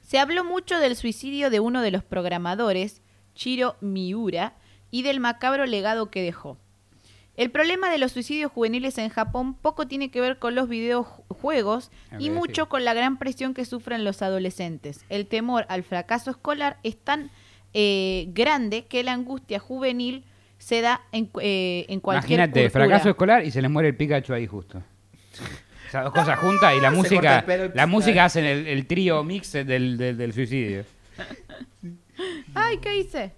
Se habló mucho del suicidio de uno de los programadores, Chiro Miura, y del macabro legado que dejó. El problema de los suicidios juveniles en Japón poco tiene que ver con los videojuegos y mucho sí. con la gran presión que sufren los adolescentes. El temor al fracaso escolar es tan eh, grande que la angustia juvenil se da en, cu- eh, en cualquier Imagínate, cultura. fracaso escolar y se les muere el Pikachu ahí justo. Esas dos cosas juntas y la Se música, pelo la música hacen el, el trío mix del, del, del suicidio. Ay, ¿qué hice?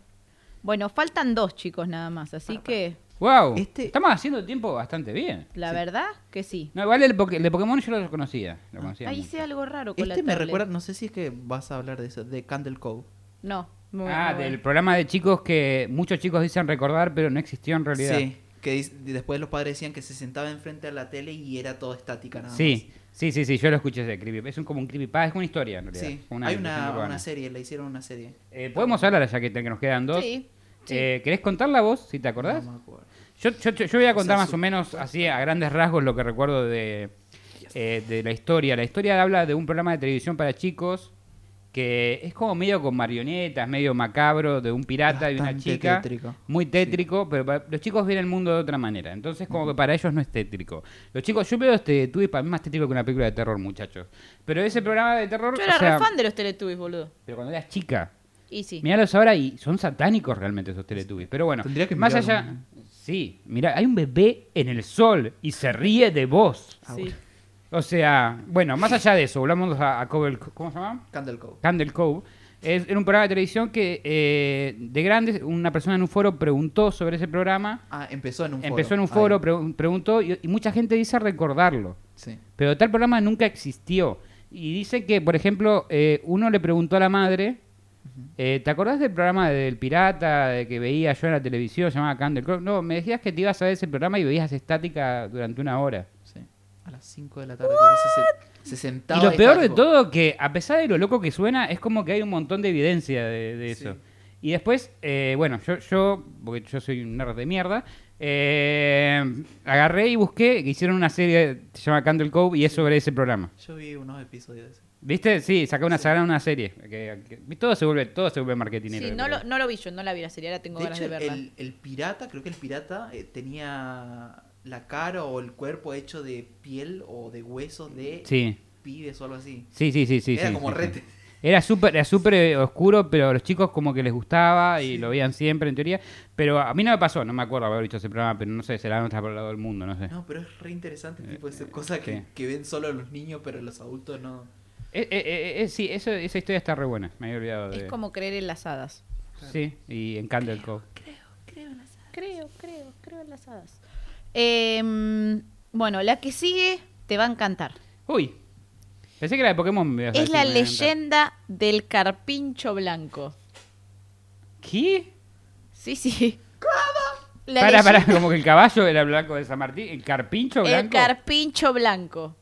Bueno, faltan dos chicos nada más, así que Wow, Este- estamos haciendo tiempo bastante bien. la verdad que sí. No, igual el, de Pokémon yo lo conocía. Lo conocía Ahí mucho. hice algo raro con Este la me tablet. recuerda, no sé si es que vas a hablar de eso, de Candle Cove. No. muy- Ah, muy del programa de chicos que muchos chicos dicen recordar, pero no existió en realidad. Sí, que después los padres decían que se sentaba enfrente a la tele y era todo estática nada Sí, sí, sí, sí, yo lo escuché ese creepy. Es un, como un creepypasta, es una historia en más. realidad. Sí, una hay una, una serie, le hicieron una serie. Eh, Podemos hablar ya que, que nos quedan dos. Sí, sí. Eh, ¿Querés contarla vos, si te acordás? No me acuerdo. Yo, yo, yo- voy a contar más o menos así a grandes rasgos lo que recuerdo de, eh, de la historia. La historia habla de un programa de televisión para chicos que es como medio con marionetas, medio macabro, de un pirata y una chica. tétrico. Muy tétrico, pero pa- los chicos ven el mundo de otra manera. Entonces, como que para ellos no es tétrico. Los chicos, yo veo este tuve para mí más tétrico que una película de terror, muchachos. Pero ese programa de terror. Yo o era sea, re fan de los Teletubbies, boludo. Pero cuando eras chica. Y sí. Míralos ahora y son satánicos realmente esos Teletubbies. Pero bueno, Tendría que más allá. un- Sí, mira, hay un bebé en el sol y se ríe de vos. Ah, sí. bueno. O sea, bueno, más allá de eso, volvamos a, a Cove- ¿cómo se llama? Candle Cove. Candle Cove. Es, era un programa de televisión que eh, de grandes, una persona en un foro preguntó sobre ese programa. Ah, empezó en un foro. Empezó en un foro, pre- preguntó y, y mucha gente dice recordarlo. Sí. Pero tal programa nunca existió. Y dice que, por ejemplo, eh, uno le preguntó a la madre, eh, ¿te acordás del programa del pirata de que veía yo en la televisión, llamaba Candle Club? No, me decías que te ibas a ver ese programa y veías estática durante una hora. Sí. A las 5 de la tarde. se, se sentaba Y lo peor de todo, que a pesar de lo loco que suena, es como que hay un montón de evidencia de, de eso. Sí. Y después, eh, bueno, yo, yo, porque yo soy un nerd de mierda, Eh, agarré y busqué que hicieron una serie que se llama Candle Cove y es sobre ese programa. Yo vi unos episodios de ese. ¿Viste? Sí, sacó una, sacaron una serie. Que- que- todo se vuelve, todo se vuelve marketinero. Sí, no lo, no lo vi yo, no la vi la serie, ahora tengo De ganas hecho, de verla. el, el pirata, creo que el pirata eh, tenía la cara o el cuerpo hecho de piel o de huesos de Sí, pibes o algo así. sí, sí, sí. sí Era sí, como sí, sí. rete. Era súper era súper eh, oscuro, pero a los chicos como que les gustaba y lo veían siempre en teoría. Pero a mí no me pasó, no me acuerdo haber visto ese programa, pero no sé, será otra por el lado del mundo, no sé. No, pero es re interesante, tipo, esa cosa que, sí. que ven solo los niños, pero los adultos no. Eh, eh, eh, eh, sí, eso, esa historia está re buena, me había olvidado de... Es como creer en las hadas. Sí, y en Candle Cove. Creo, creo, creo en las hadas. Em, bueno, la que sigue te va a encantar. Uy, pensé que era de Pokémon. me ibas a Es decir, la leyenda del carpincho blanco. ¿Qué? Sí, sí. La Para, como que el caballo era blanco de San Martín, el carpincho El blanco. carpincho blanco.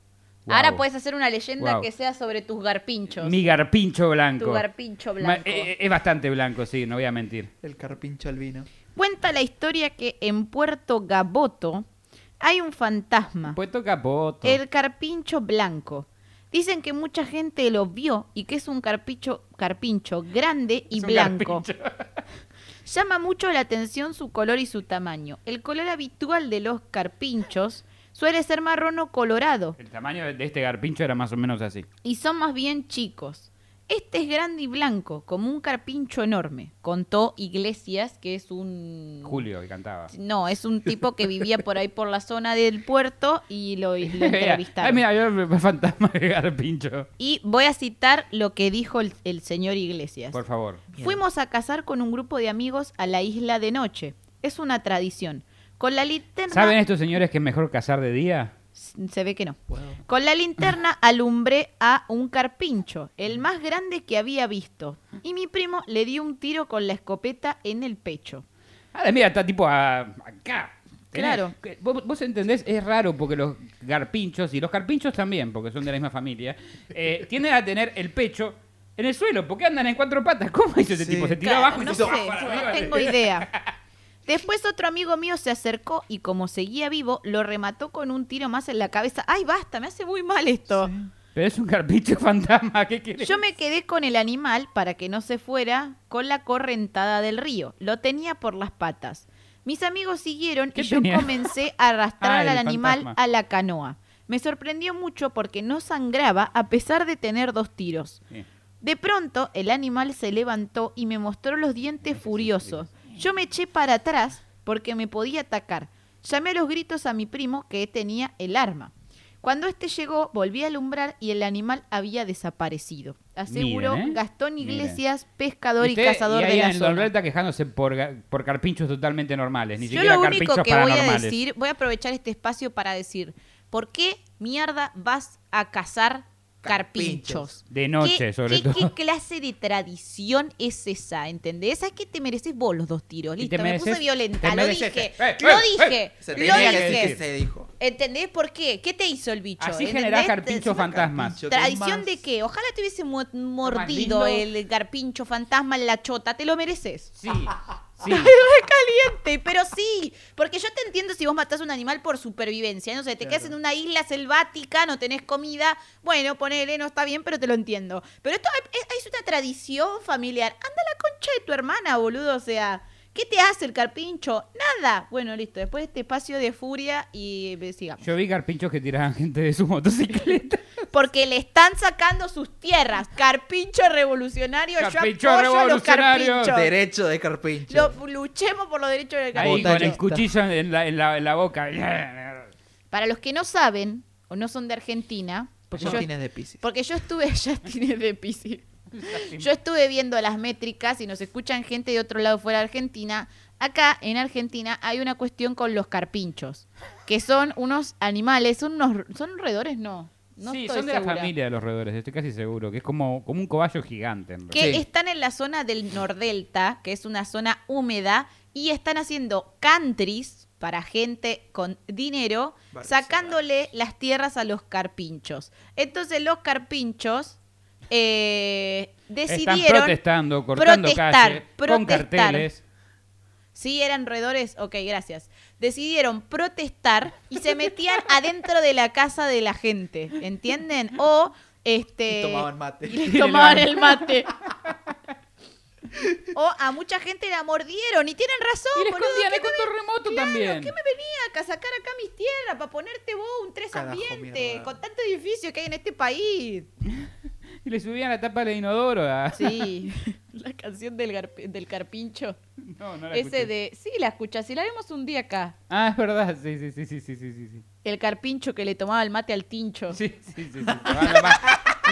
Ahora puedes hacer una leyenda que sea sobre tus garpinchos. Mi garpincho blanco. Tu garpincho blanco. eh, eh, es bastante blanco, sí, no voy a mentir. El carpincho albino. Cuenta la historia que en Puerto Gaboto hay un fantasma. Puesto capoto. El carpincho blanco. Dicen que mucha gente lo vio y que es un carpicho, carpincho grande y Es un blanco. Llama mucho la atención su color y su tamaño. El color habitual de los carpinchos suele ser marrón o colorado El tamaño de este garpincho era más o menos así. y son más bien chicos. Este es grande y blanco, como un carpincho enorme, contó Iglesias, que es un... Julio, que cantaba. No, es un tipo que vivía por ahí por la zona del puerto y lo, lo Ay, entrevistaron. mira, yo fantasma de garpincho. Y voy a citar lo que dijo el, el señor Iglesias. Por favor. Fuimos a cazar con un grupo de amigos a la isla de noche. Es una tradición. Con la linterna... ¿Saben estos señores que es mejor cazar de día? Se ve que no. Wow. Con la linterna alumbré a un carpincho, el más grande que había visto. Y mi primo le dio un tiro con la escopeta en el pecho. Ah, mira, está tipo a- acá. Tenés- Claro. Vos, vos entendés, es raro porque los garpinchos, y los carpinchos también, porque son de la misma familia, eh, tienden a tener el pecho en el suelo, porque andan en cuatro patas. ¿Cómo hizo ese Sí. tipo? Se tiró Claro, abajo y no se sé, hizo no tengo idea. Después otro amigo mío se acercó y como seguía vivo, lo remató con un tiro más en la cabeza. ¡Ay, basta! Me hace muy mal esto. Pero es un carpincho fantasma, ¿qué querés? Yo me quedé con el animal para que no se fuera con la correntada del río. Lo tenía por las patas. Mis amigos siguieron ¿Qué y yo comencé a arrastrar al animal fantasma. a la canoa. Me sorprendió mucho porque no sangraba a pesar de tener dos tiros. Sí. De pronto, el animal se levantó y me mostró los dientes furiosos. Yo me eché para atrás porque me podía atacar. Llamé a los gritos a mi primo que tenía el arma. Cuando este llegó, volví a alumbrar y el animal había desaparecido. Aseguró Miren, ¿eh? Gastón Miren. Iglesias, pescador y, Usted- cazador y ahí de la en zona. Loreta quejándose por, por carpinchos totalmente normales, ni Yo siquiera lo único carpinchos que voy a decir, voy a aprovechar este espacio para decir, ¿por qué mierda vas a cazar carpinchos? De noche, ¿Qué- sobre qué- todo. ¿Qué clase de tradición es esa? ¿Entendés? ¿Sabes que te mereces vos los dos tiros? Listo, me puse violenta, lo dije, ¡Eh, lo eh, dije, Se lo tenía que dije. decir que se dijo. ¿Entendés por qué? ¿Qué te hizo el bicho? Así ¿Entendés? generás carpinchos fantasmas. Carpincho, ¿qué ¿Tradición más? de qué? Ojalá te hubiese mu- mordido el garpincho fantasma en la chota, te lo mereces. Sí, sí. Caliente, pero sí, porque yo te entiendo si vos matás un animal por supervivencia, no sé, te quedas en una isla selvática, no tenés comida, bueno, ponele, no está bien, pero te lo entiendo. Pero esto es, es una tradición familiar, anda a la concha de tu hermana, boludo, o sea, ¿qué te hace el carpincho? Nada. Bueno, listo, después de este espacio de furia y eh, sigamos. Yo vi carpinchos que tiraban gente de su motocicleta. Porque le están sacando sus tierras. Carpincho revolucionario, Carpincho yo apoyo a los revolucionario. carpinchos. Derecho de carpincho. Lo- luchemos por los derechos del Ahí carpincho. con el cuchillo en la, en la- en la boca. Para los que no saben o no son de Argentina, porque, yo, de Pisces. porque yo estuve, ya tiene de Piscis. Yo estuve viendo las métricas y nos escuchan gente de otro lado fuera de Argentina. Acá en Argentina hay una cuestión con los carpinchos, que son unos animales, son unos, son roedores, no. No sí, estoy son de la familia de los roedores, estoy casi seguro. Que es como, como un cobayo gigante. en que. Sí. están en la zona del Nordelta, que es una zona húmeda, y están haciendo countries para gente con dinero, Vale, sacándole las tierras a los carpinchos. Entonces los carpinchos eh, Están decidieron... protestando, cortando protestar, calle, con carteles. Sí, eran roedores. Ok, gracias. decidieron protestar y se metían adentro de la casa de la gente, ¿entienden? O este Y tomaban mate. y les tomaban el mate. O a mucha gente la mordieron y tienen razón, Y boludo, ¿qué el control remoto Claro, también. ¿qué me venía a sacar acá mis tierras para ponerte vos un tres Carajo, ambiente mierda. con tanto edificio que hay en este país? Y le subían la tapa de inodoro a... Sí, la canción del, garp- del carpincho. No, no la Ese escuché. de. Sí, la escuchas. Si la vemos un día acá. Ah, es verdad. Sí, sí, sí, sí, sí, sí, sí. El carpincho que le tomaba el mate al tincho. Sí, sí, sí, sí. Ma-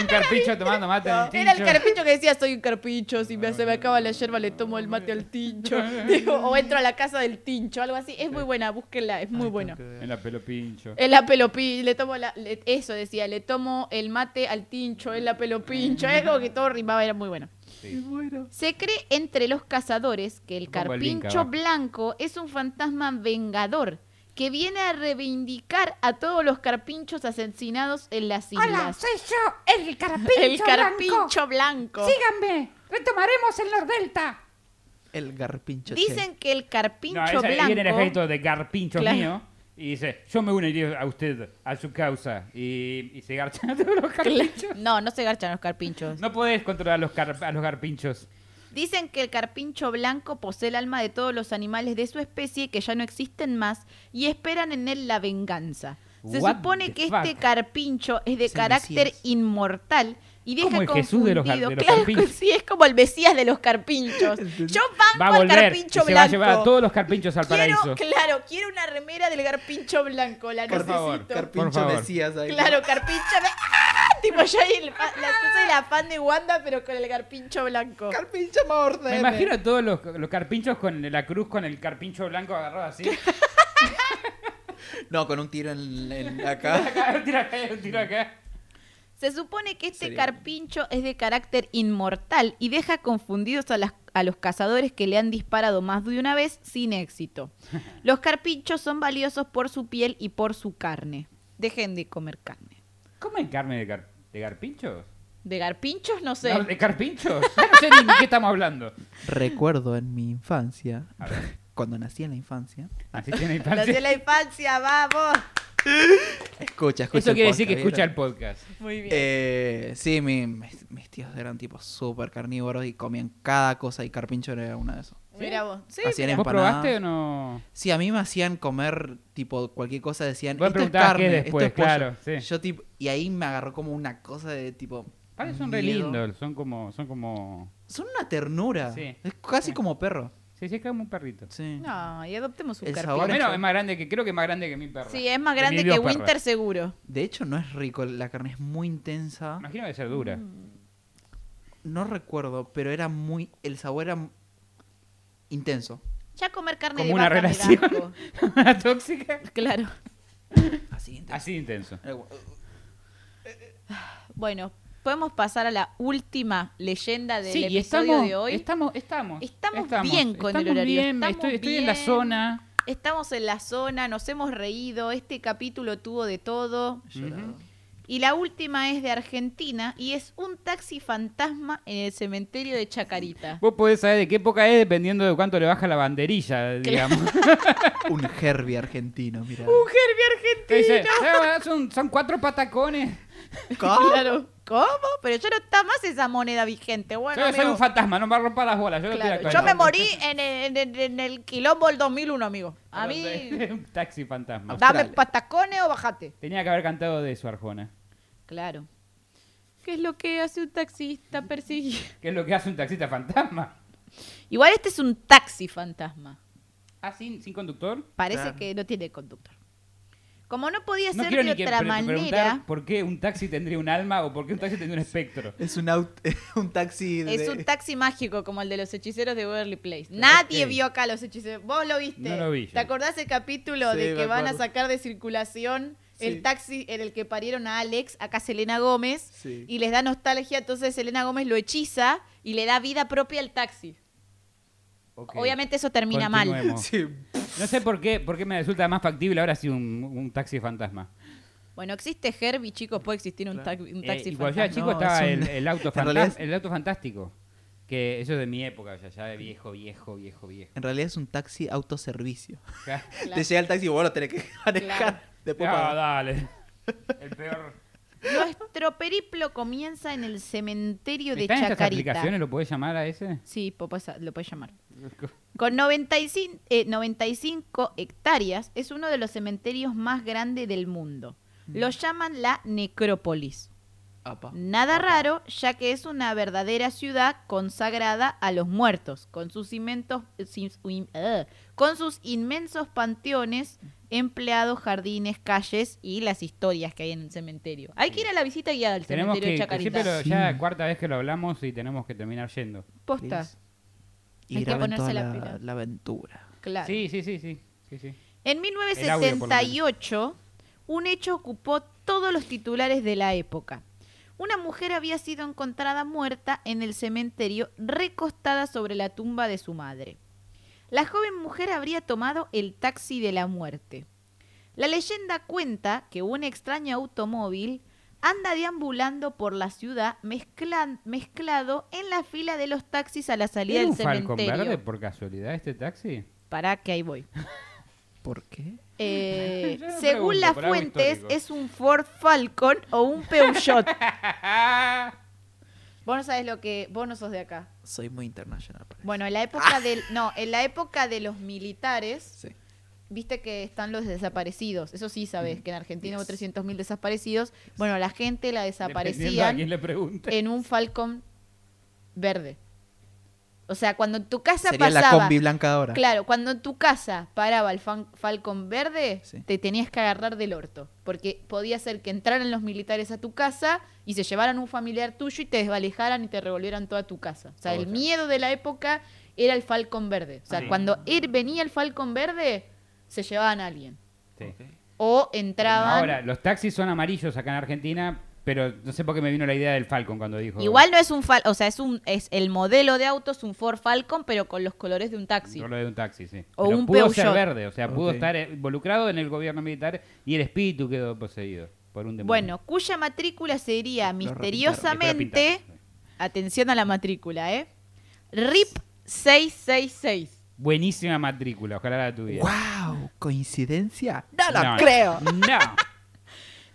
Un carpincho tomando mate el Era el tincho. carpincho que decía, soy un carpincho, si me, se me acaba la yerba le tomo el mate al tincho. Digo, o entro a la casa del tincho, algo así. Es muy buena, búsquenla, es muy buena. En la pelo pincho. Es la pelopí, le tomo la, le- eso decía, le tomo el mate al tincho, es la pelopincho, es como que todo rimaba, era muy bueno. Sí. Se cree entre los cazadores que el el carpincho blanco es un fantasma vengador que viene a reivindicar a todos los carpinchos asesinados en las Hola, islas. soy yo, el carpincho el blanco. carpincho blanco. Síganme, retomaremos el Nordelta. El garpincho. che. Dicen que el No, carpincho esa- blanco. viene el efecto de garpincho Claro. mío. Y dice, yo me uniría a usted, a su causa. Y, y se garchan a todos los carpinchos. No, no se garchan los carpinchos. No podés controlar a los, car- a los garpinchos. Dicen que el carpincho blanco posee el alma de todos los animales de su especie que ya no existen más y esperan en él la venganza. Se What supone que fuck? este carpincho es de Es carácter Mesías. inmortal y deja Como el Jesús de los gar- confundido. de los Claro, carpinchos. sí, es como el Mesías de los carpinchos. Yo banco Va a al volver y carpincho se blanco. va a llevar a todos los carpinchos al quiero, paraíso. claro, quiero una remera del carpincho blanco, la Por favor, necesito. Carpincho Por favor. Mesías ahí. Claro, carpincho. Tipo, yo ahí el fa- la cosa de la fan de Wanda, pero con el carpincho blanco. Carpincho morde. Me imagino a todos los, los carpinchos con la cruz con el carpincho blanco agarrado así. No, con un tiro en, en acá. Acá, un tiro acá, un tiro acá. Se supone que este Sería- carpincho es de carácter inmortal y deja confundidos a, las- a los cazadores que le han disparado más de una vez sin éxito. Los carpinchos son valiosos por su piel y por su carne. Dejen de comer carne. ¿Comen carne de, gar- de garpinchos? ¿De garpinchos? No sé. No, ¿De carpinchos? No sé ni de qué estamos hablando. Recuerdo en mi infancia, A ver, cuando nací en la infancia. tiene Lo de infancia. la infancia, vamos. Escucha, escucha. Eso quiere decir que escucha el podcast. Muy bien. Eh, sí, mi- mis, mis tíos eran tipo súper carnívoros y comían cada cosa y carpincho era una de esos. Mira vos. Sí, Hacían ¿Vos empanadas. probaste o no? Sí, a mí me hacían comer tipo cualquier cosa, decían, Vos esto es carne, qué esto después, es pollo". claro, sí. Yo tipo, y ahí me agarró como una cosa de tipo... Vale, son re lindos, son como, son como... Son una ternura. Sí. Es casi Sí. como perro. Sí, sí, es como un perrito. Sí. No, y adoptemos un sabor Primero es más grande que, creo que es más grande que mi perro. Sí, es más De grande que. Winter seguro. De hecho, no es rico. La carne es muy intensa. Imagino que debe ser dura. Mm. No recuerdo, pero era muy... El sabor era intenso. Ya comer carne Como de una vaca me da relación. asco. Tóxica. Claro. Así intenso. Así de intenso. Bueno, podemos pasar a la última leyenda del Sí, y episodio estamos, de hoy. estamos, estamos, Estamos bien con el estamos horario, bien, estamos estoy, estoy en la bien. zona. Estamos en la zona, nos hemos reído, este capítulo tuvo de todo. Y la última es de Argentina y es un taxi fantasma en el cementerio de Chacarita. Vos podés saber de qué época es dependiendo de cuánto le baja la banderilla, digamos. Un Herbie argentino, mira. ¡Un Herbie dice, argentino! "Ah, son, son cuatro patacones. ¿Cómo? Claro. ¿Cómo? Pero ya no está más esa moneda vigente. Bueno, Yo soy amigo, un fantasma, no me rompa las bolas. Yo, claro, yo me morí en el, en el- en el quilombo del 2001, amigo. A mí, un taxi fantasma. dame patacones o bajate. Tenía que haber cantado de eso, Arjona. Claro. ¿Qué es lo que hace un taxista perseguido? ¿Qué es lo que hace un taxista fantasma? Igual este es un taxi fantasma. Ah, sin, sin conductor. Parece Claro. que no tiene conductor. Como no podía No ser quiero de ni que otra pre- manera. por qué un taxi tendría un alma o por qué un taxi tendría un espectro. Es un, aut- un taxi de... Es un taxi mágico como el de los hechiceros de Waverly Place. Nadie vio acá los hechiceros. ¿Vos lo viste? No lo vi yo. ¿Te acordás el capítulo Sí, de que van a sacar de circulación Sí. el taxi en el que parieron a Alex, acá Selena Gómez, Sí. y les da nostalgia, entonces Selena Gómez lo hechiza y le da vida propia al taxi. Obviamente eso termina mal. Sí. No sé por qué, por qué me resulta más factible ahora sí un, un taxi fantasma. Bueno, existe Herbie, chicos, puede existir un, Claro. un Eh, taxi y cuando yo era fantasma. chico No, estaba un- el, el auto el auto fantástico. Que eso es de mi época, ya, ya de viejo, viejo, viejo, viejo. En realidad es un taxi autoservicio. Claro. Te llega el taxi y vos lo tenés que manejar. Claro. Después Ah, dale. El peor. Nuestro periplo comienza en el cementerio de ¿Están estas Chacarita. aplicaciones? ¿Lo podés llamar a ese? Sí, pues, lo puedes llamar. Con 95, eh, 95 hectáreas, es uno de los cementerios más grandes del mundo. Lo llaman la necrópolis. Apa. Nada Apa. raro, ya que es una verdadera ciudad consagrada a los muertos, con sus, inmentos, in- eh, con sus inmensos panteones, empleados, jardines, calles y las historias que hay en el cementerio. Hay que ir a la visita guiada al Tenemos cementerio que, de que Chacarita. Sí. ya cuarta vez que lo hablamos y tenemos que terminar yendo. Posta, Please. Y Hay que graben toda la la, aventura. claro. Sí, sí, sí, sí, sí, sí. En El audio, por lo menos. 1978, un hecho ocupó todos los titulares de la época. Una mujer había sido encontrada muerta en el cementerio, recostada sobre la tumba de su madre. La joven mujer habría tomado el taxi de la muerte. La leyenda cuenta que un extraño automóvil anda deambulando por la ciudad mezclan- mezclado en la fila de los taxis a la salida ¿Era del un Falcon cementerio. verde por casualidad este taxi? Para que ahí voy. ¿Por qué? Eh, según pregunto, las fuentes, es un Ford Falcon o un Peugeot. vos no sabés lo que. Vos no sos de acá. Soy muy internacional. parece. Bueno, en la época del. No, en la época de los militares, Sí. Viste que están los desaparecidos. Eso sí sabés, que en Argentina hubo Yes. 300.000 desaparecidos. Bueno, la gente la Dependiendo a desaparecían quién le pregunte. en un Falcon verde. O sea, cuando en tu casa Sería la pasaba. combi blanca ahora. Claro, cuando en tu casa paraba el fan- Falcon verde, Sí. te tenías que agarrar del orto. Porque podía ser que entraran los militares a tu casa y se llevaran un familiar tuyo y te desvalijaran y te revolvieran toda tu casa. O sea, O el sea. miedo de la época era el Falcon verde. O sea, cuando ir, venía el Falcon verde, se llevaban a alguien. Sí. O entraban. Ahora, los taxis son amarillos acá en Argentina, pero no sé por qué me vino la idea del Falcon cuando dijo. Igual no es un Falcon, o sea, es un es el modelo de auto es un Ford Falcon, pero con los colores de un taxi. Lo de un taxi, sí. O Pero un pudo ser Peugeot. verde, o sea, pudo estar eh, involucrado en el gobierno militar y el espíritu quedó poseído por un demonio. Bueno, cuya matrícula sería misteriosamente, atención a la matrícula, ¿eh? RIP 666. Buenísima matrícula, ojalá la tuviera. ¡Wow! ¿Coincidencia? No lo No, creo. No.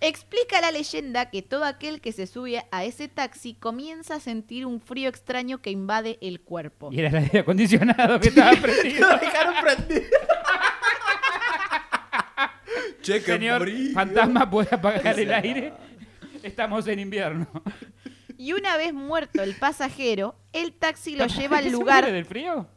Explica la leyenda que todo aquel que se sube a ese taxi comienza a sentir un frío extraño que invade el cuerpo. Y era el aire acondicionado que estaba prendido. Lo dejaron prendido. che, Señor frío. fantasma, ¿puede apagar el aire? Estamos en invierno. Y una vez muerto el pasajero, el taxi lo lleva ¿Que al lugar del frío?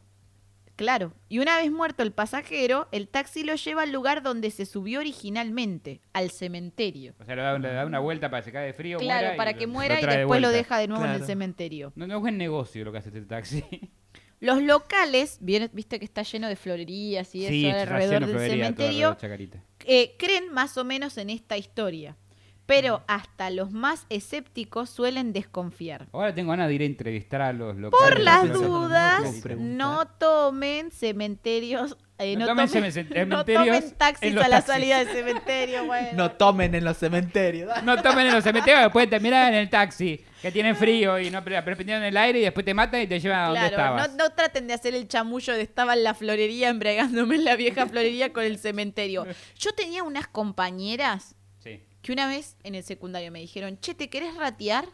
Claro, y una vez muerto el pasajero, el taxi lo lleva al lugar donde se subió originalmente, al cementerio. O sea, le da, le da una vuelta para que se cae de frío. Claro, muera para y que lo- muera y de después lo deja de nuevo en el cementerio. No, no es buen negocio lo que hace este taxi. Los locales, viste que está lleno de florerías y sí, eso alrededor del florería, cementerio, alrededor de Chacarita. eh, creen más o menos en esta historia. Pero hasta los más escépticos suelen desconfiar. Ahora tengo ganas de ir a entrevistar a los locales. Por las dudas, no tomen cementerios. eh, No no, tomen tomen, no tomen taxis a la taxis. salida del cementerio. bueno. No tomen en los cementerios. No tomen en los cementerios, pueden terminar en el taxi, que tienen frío y no prendieron el aire y después te matan y te llevan a donde estabas. no, no traten de hacer el chamullo de estaba en la florería embriagándome en la vieja florería con el cementerio. Yo tenía unas compañeras. Que una vez en el secundario me dijeron, che, ¿te querés ratear?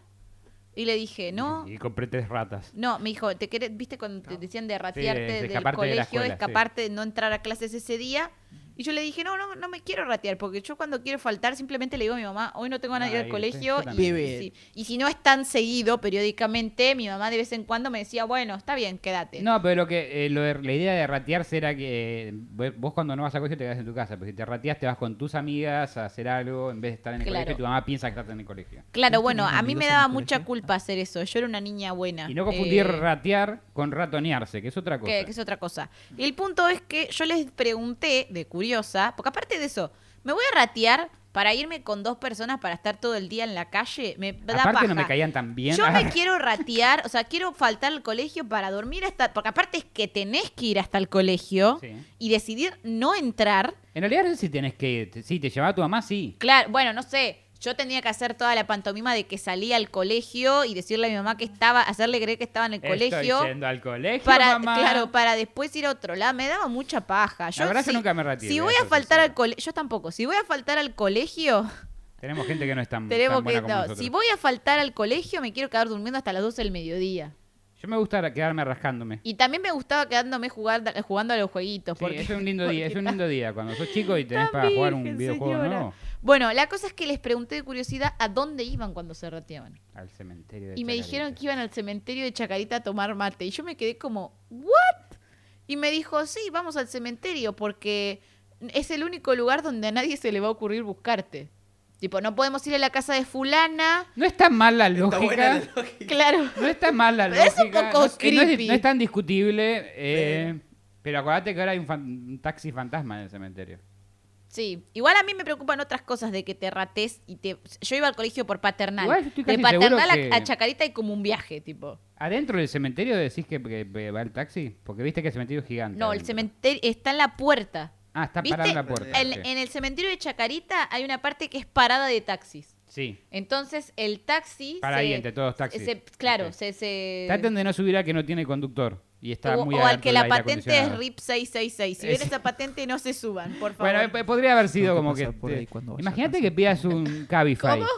Y le dije, no. Y compré tres ratas. No, me dijo, ¿te querés, viste cuando te decían de ratearte de del de colegio, escaparte, de no entrar a clases ese día? Y yo le dije, no, no, no me quiero ratear, porque yo cuando quiero faltar simplemente le digo a mi mamá, hoy no tengo ganas de ir al colegio. Y, si, y si no es tan seguido, periódicamente, mi mamá de vez en cuando me decía, bueno, está bien, quédate. No, pero lo que eh, lo de- la idea de ratearse era que eh, vos cuando no vas a colegio te quedas en tu casa, pero si te rateas te vas con tus amigas a hacer algo en vez de estar en el Claro. colegio y tu mamá piensa que estás en el colegio. Claro, ¿Vos bueno, a mí me daba mucha culpa hacer eso. Yo era una niña buena. Y no confundir Eh, ratear con ratonearse, que es otra cosa. que, que es otra cosa. Y el punto es que yo les pregunté, de porque aparte de eso, ¿me voy a ratear para irme con dos personas para estar todo el día en la calle? Me da Aparte no me caían tan bien. Yo me quiero ratear, o sea, quiero faltar al colegio para dormir hasta... Porque aparte es que tenés que ir hasta el colegio Sí. y decidir no entrar. En realidad no sé si tenés que. Sí, te llevaba tu mamá, sí. Claro, bueno, no sé. Yo tenía que hacer toda la pantomima de que salía al colegio y decirle a mi mamá que estaba, hacerle creer que estaba en el colegio. Estoy yendo al colegio, Para, mamá. claro, para después ir a otro lado. Me daba mucha paja. Yo, La verdad que si- nunca me retiré, Si voy a faltar al colegio, yo tampoco. Si voy a faltar al colegio, Tenemos gente que no es tan, tenemos tan buena que. como no, nosotros. si voy a faltar al colegio, me quiero quedar durmiendo hasta las 12 del mediodía. Yo me gusta quedarme rascándome. Y también me gustaba quedándome jugar, jugando a los jueguitos. Sí, porque, es un lindo día, es un lindo día. Cuando sos chico y tenés para jugar un videojuego señora. nuevo. Bueno, la cosa es que les pregunté de curiosidad a dónde iban cuando se rateaban. Al cementerio de Y me dijeron que iban al cementerio de Chacarita a tomar mate. Y yo me quedé como, ¿what? Y me dijo, sí, vamos al cementerio porque es el único lugar donde a nadie se le va a ocurrir buscarte. Tipo, no podemos ir a la casa de fulana. No es tan mal la Está buena lógica. la lógica. Claro. No está mal la Es lógica. un poco no, no es, creepy. no es tan discutible. eh, pero acuérdate que ahora hay un, fan- un taxi fantasma en el cementerio. Sí, igual a mí me preocupan otras cosas de que te rates y te... Yo iba al colegio por paternal. Igual estoy de casi paternal seguro a- que- a Chacarita hay como un viaje, tipo. ¿Adentro del cementerio decís que, va el taxi? Porque viste que el cementerio es gigante. No, el cementerio está en la puerta. Ah, está ¿Viste? parada en la puerta. En, en el cementerio de Chacarita hay una parte que es parada de taxis. Sí. Entonces el taxi... Para ahí, entre todos taxis. se- claro, Ok. se... se Traten de no subir al que no tiene conductor. Y está o, muy o al que la patente es. RIP 666. Si Es- ven esa patente, no se suban, por favor. Bueno, eh, podría haber sido como que... te- Imagínate que pidas un Cabify. ¿Cómo?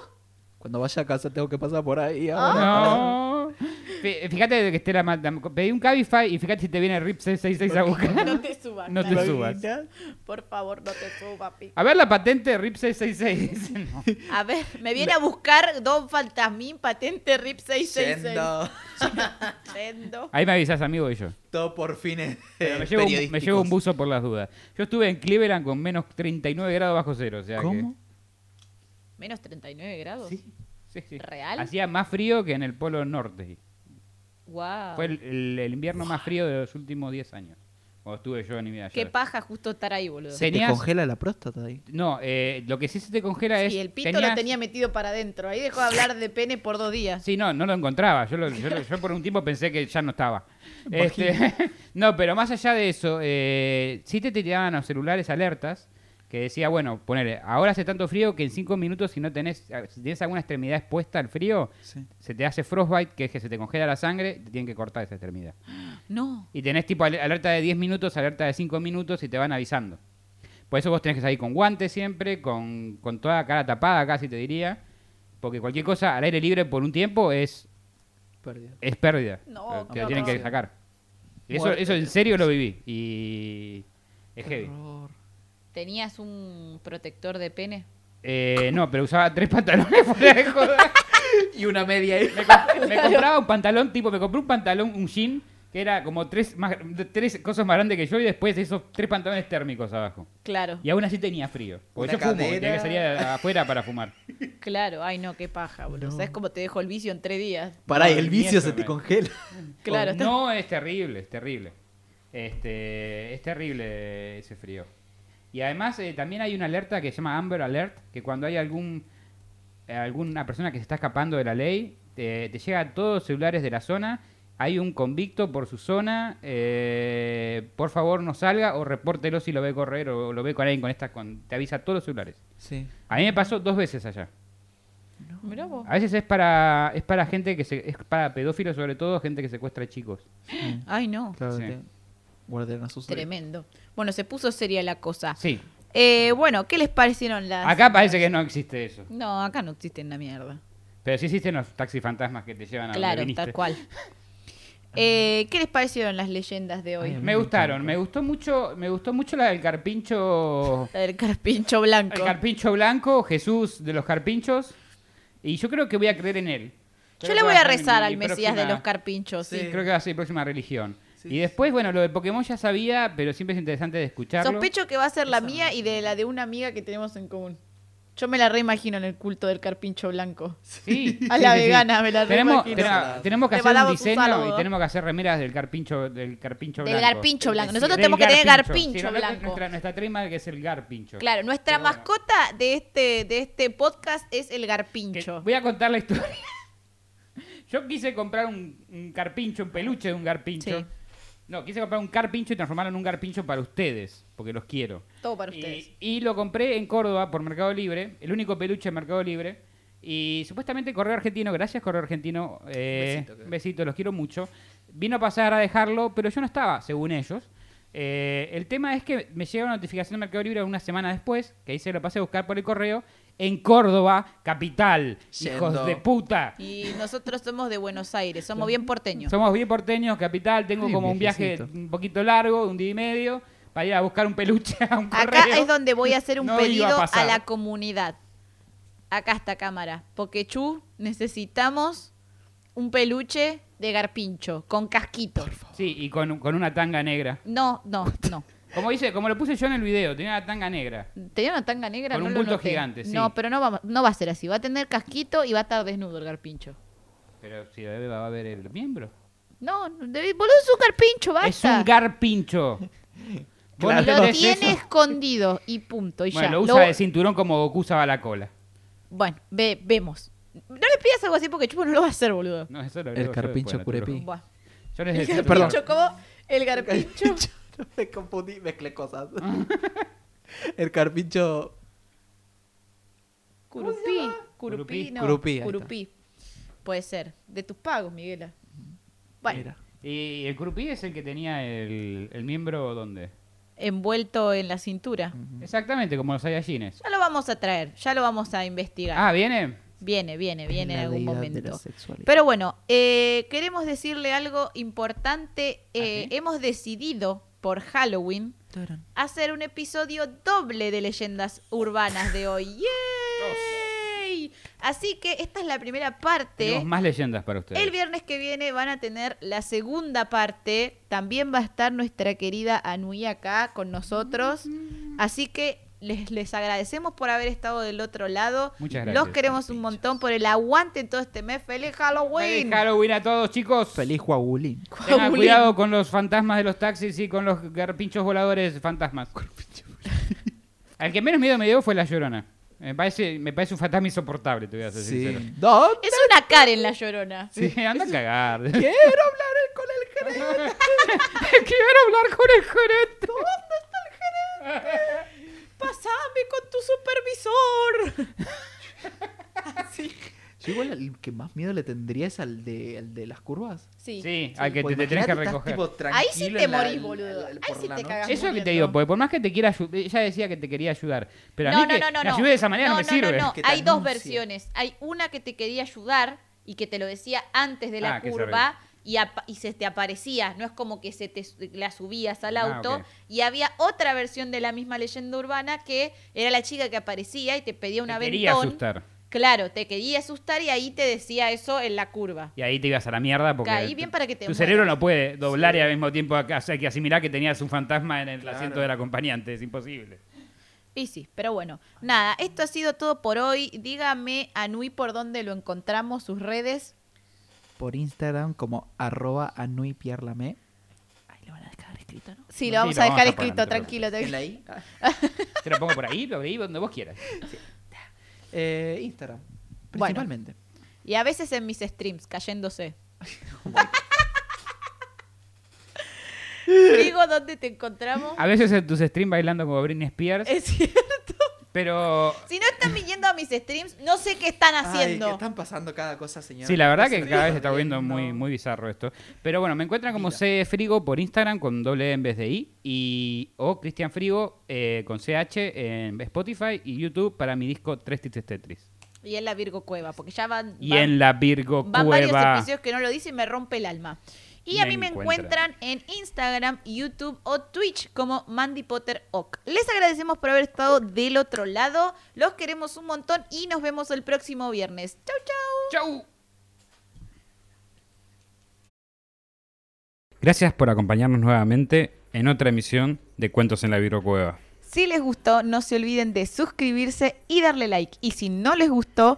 Cuando vaya a casa tengo que pasar por ahí. Ah. ahora. No. Fí- Fíjate que esté la, Pedí un Cabify y fíjate si te viene RIP 666 a buscar. No te subas. No te subas. Por favor, no te subas, pi. A ver la patente RIP 666. No. A ver, me viene a buscar Don Fantasmín, patente RIP 666. Yendo. Ahí me avisas, amigo, y yo. Todo por fines Pero me, llevo un, me periodísticos. llevo un buzo por las dudas. Yo estuve en Cleveland con menos 39 grados bajo cero. O sea que- ¿Cómo? Menos 39 grados. Sí, sí, sí. ¿Real? Hacía más frío que en el Polo Norte. Wow. Fue el, el- el invierno más frío de los últimos 10 años. Cuando estuve yo en mi vida. Qué paja justo estar ahí, boludo. Se te Tenías- congela la próstata ahí. No, eh, lo que sí se te congela es. Y el pito lo tenías- tenía metido para adentro. Ahí dejó de hablar de pene por dos días. Sí, no, no lo encontraba. Yo, lo- yo, lo- yo por un tiempo pensé que ya no estaba. Este, no, pero más allá de eso, eh, sí te tiraban los celulares alertas que decía, bueno, poner, ahora hace tanto frío que en cinco minutos si no tenés, si tienes alguna extremidad expuesta al frío, Sí. se te hace frostbite, que es que se te congela la sangre, te tienen que cortar esa extremidad. No. Y tenés tipo al- alerta de 10 minutos, alerta de 5 minutos y te van avisando. Por eso vos tenés que salir con guantes siempre, con, con toda la cara tapada casi te diría. Porque cualquier cosa al aire libre por un tiempo es, Pérdida. es pérdida. No, te lo tienen que sacar. Y eso, eso en serio lo viví. Y es heavy. Horror. ¿Tenías un protector de pene? Eh, no, pero usaba tres pantalones fuera de joda. Y una media ahí. Me, comp- me compraba un pantalón, tipo, me compré un pantalón, un jean, que era como tres, más, tres cosas más grandes que yo y después esos tres pantalones térmicos abajo. Claro, Y aún así tenía frío. Porque Una yo fumo, cadera. tenía que salir afuera para fumar. claro. Ay, no, qué paja, boludo. No. ¿Sabes cómo te dejo el vicio en tres días? Pará, No, el vicio se te congela. Claro, Oh, está- No, es terrible, es terrible. Este, es terrible ese frío. Y además eh, también hay una alerta que se llama Amber Alert, que cuando hay algún eh, alguna persona que se está escapando de la ley, te, te llega a todos los celulares de la zona, hay un convicto por su zona, eh, por favor no salga o repórtelo si lo ve correr o lo ve con alguien con esta, con, te avisa a todos los celulares. Sí. A mí me pasó dos veces allá. Vos. A veces es para es para gente que se, es para pedófilos sobre todo, gente que secuestra chicos. Ay, no. Claro, Sí. te guarden a sus Tremendo. Bueno, se puso seria la cosa. Sí. Eh, bueno, ¿qué les parecieron las...? Acá parece que no existe eso. No, acá no existen la mierda. Pero sí existen los taxis fantasmas que te llevan a donde Claro, tal cual. Eh, ¿Qué les parecieron las leyendas de hoy? Ay, a Me gustaron, me gustó mucho, me gustó mucho la del carpincho, La del carpincho blanco. el carpincho blanco, Jesús de los carpinchos, y yo creo que voy a creer en él. Yo le voy a rezar al Mesías de los carpinchos, sí. Sí. Creo que va a ser mi próxima religión. Sí, y sí. después, bueno, lo de Pokémon ya sabía, pero siempre es interesante de escucharlo. Sospecho que va a ser la mía y de la de una amiga que tenemos en común. Yo me la reimagino en el culto del carpincho blanco. Sí, A la sí, sí. vegana me la tenemos, reimagino. tenemos, tenemos que hacer un diseño y tenemos que hacer remeras del carpincho, del carpincho Del blanco. garpincho blanco. Nosotros Del tenemos que tener garpincho. blanco. Nuestra, nuestra trema que es el garpincho. Claro, nuestra Pero bueno. mascota de este, de este podcast es el Que- garpincho. voy a contar la historia. Yo quise comprar un, un carpincho, un peluche de un garpincho. No, quise comprar un carpincho y transformarlo en un garpincho para ustedes, porque los quiero. Todo para ustedes. Y, lo compré en Córdoba por Mercado Libre, el único peluche en Mercado Libre. Y supuestamente Correo Argentino, gracias Correo Argentino, eh, besito, los quiero mucho. Vino a pasar a dejarlo, pero yo no estaba, según ellos. Eh, el tema es que me llega una notificación de Mercado Libre una semana después, que ahí se lo pasé a buscar por el correo, en Córdoba, capital, hijos de puta. Y nosotros somos de Buenos Aires, somos bien porteños. Somos bien porteños, capital. Tengo como un viaje un poquito largo, un día y medio, para ir a buscar un peluche a un Acá correo. es donde voy a hacer un No iba a pedido a, la comunidad. Acá está cámara. Porque Chu, necesitamos un peluche de garpincho con casquito. Sí, y con, con una tanga negra. No, no, no. Como dice, como lo puse yo en el video, tenía una tanga negra. Tenía una tanga negra, Con no un bulto gigante, sí. No, pero no va, no va a ser así. Va a tener casquito y va a estar desnudo el garpincho. Pero si debe va a ver el miembro. No, boludo, es un garpincho, basta. Es un garpincho. No Lo tiene eso. escondido y punto. Y Bueno, ya. lo usa de cinturón como Goku usaba la cola. Bueno, ve, vemos. No le pidas algo así porque Chupo no lo va a hacer, boludo. No, eso lo El carpincho curepí. Yo les Perdón. garpincho, como el garpincho. me confundí, mezclé cosas. el carpincho. Curupí. Curupí, Curupí. no. Curupí, ahí Curupí. Puede ser. De tus pagos, Miguela. Bueno. Y el curupí es el que tenía el, el miembro donde. envuelto en la cintura. Exactamente, como los Saiyajines. Ya lo vamos a traer, ya lo vamos a investigar. Ah, ¿viene? Viene, viene, viene en algún momento. Pero bueno, eh, queremos decirle algo importante. Eh, ¿Ah, sí? Hemos decidido por Halloween Tarán. hacer un episodio doble de leyendas urbanas de hoy. ¡Yay! Así que esta es la primera parte. Tenemos más leyendas para ustedes. El viernes que viene van a tener la segunda parte. También va a estar nuestra querida Anui acá con nosotros. Así que les, les agradecemos por haber estado del otro lado. Muchas Los gracias. queremos un montón por el aguante en todo este mes. ¡Feliz Halloween! Feliz Halloween a todos, chicos. Feliz Huagulín. Tengan cuidado con los fantasmas de los taxis y con los garpinchos voladores fantasmas. Al que menos miedo me dio fue la llorona. Me parece, me parece un fantasma insoportable, te voy a ser sincero. Sí. ¿Dónde? Es una Karen la llorona. Sí, anda a cagar. Quiero hablar con el gerente. Quiero hablar con el gerente. ¡Pasame con tu supervisor! Yo igual el que más miedo le tendría es al de, al de las curvas. Sí. Sí, al que Pues te, te tenés que recoger. tipo, Ahí sí te morís, boludo. Ahí sí te cagás. Eso es lo que te digo, porque por más que te quiera ayudar, ella decía que te quería ayudar, pero a no, mí no, que no, no, me ayude de esa manera no, me sirve. No, no, te Hay dos versiones. Hay una que te quería ayudar y que te lo decía antes de la Ah, curva y, apa- y se te aparecía. No es como que se te la subías al Ah, auto. Y había otra versión de la misma leyenda urbana que era la chica que aparecía y te pedía un Te aventón. quería asustar. Claro, te quería asustar y ahí te decía eso en la curva. Y ahí te ibas a la mierda porque Caí bien para que te tu mueras. cerebro no puede doblar y al mismo tiempo o sea, que asimilar que tenías un fantasma en el Claro. asiento del acompañante. Es imposible. Y sí, pero bueno, nada, esto ha sido todo por hoy. Dígame, Anui, por dónde lo encontramos, sus redes. Por Instagram como arroba anuipierlame. Ahí le van a dejar escrito, ¿no? Sí, lo vamos lo a dejar escrito, te tranquilo. ¿En tranquilo. la I? Ah. Te lo pongo por ahí, lo veí donde vos quieras. Eh, Instagram. Bueno. Principalmente. Y a veces en mis streams, cayéndose. Digo, ¿dónde te encontramos? A veces en tus streams bailando como Britney Spears, Es cierto. Pero Si no están viniendo a mis streams, no sé qué están haciendo. Ay, están pasando cada cosa, señor. Sí, la verdad que cada vez se está volviendo no. muy, muy bizarro esto. Pero bueno, me encuentran como. C Frigo por Instagram con doble E en vez de I y o Cristian Frigo eh, con CH en Spotify y YouTube para mi disco Tres Tristes Tetris. Y en la Virgo Cueva, porque ya van, Y van- en la Virgo van varios Cueva. episodios que no lo dice y me rompe el alma. Y a mí me encuentran. encuentran en Instagram, YouTube o Twitch como Mandy Potter Ock. Les agradecemos por haber estado del otro lado. Los queremos un montón y nos vemos el próximo viernes. Chau, chau. ¡Chau! Gracias por acompañarnos nuevamente en otra emisión de Cuentos en la Virgo Cueva. Si les gustó, no se olviden de suscribirse y darle like. Y si no les gustó,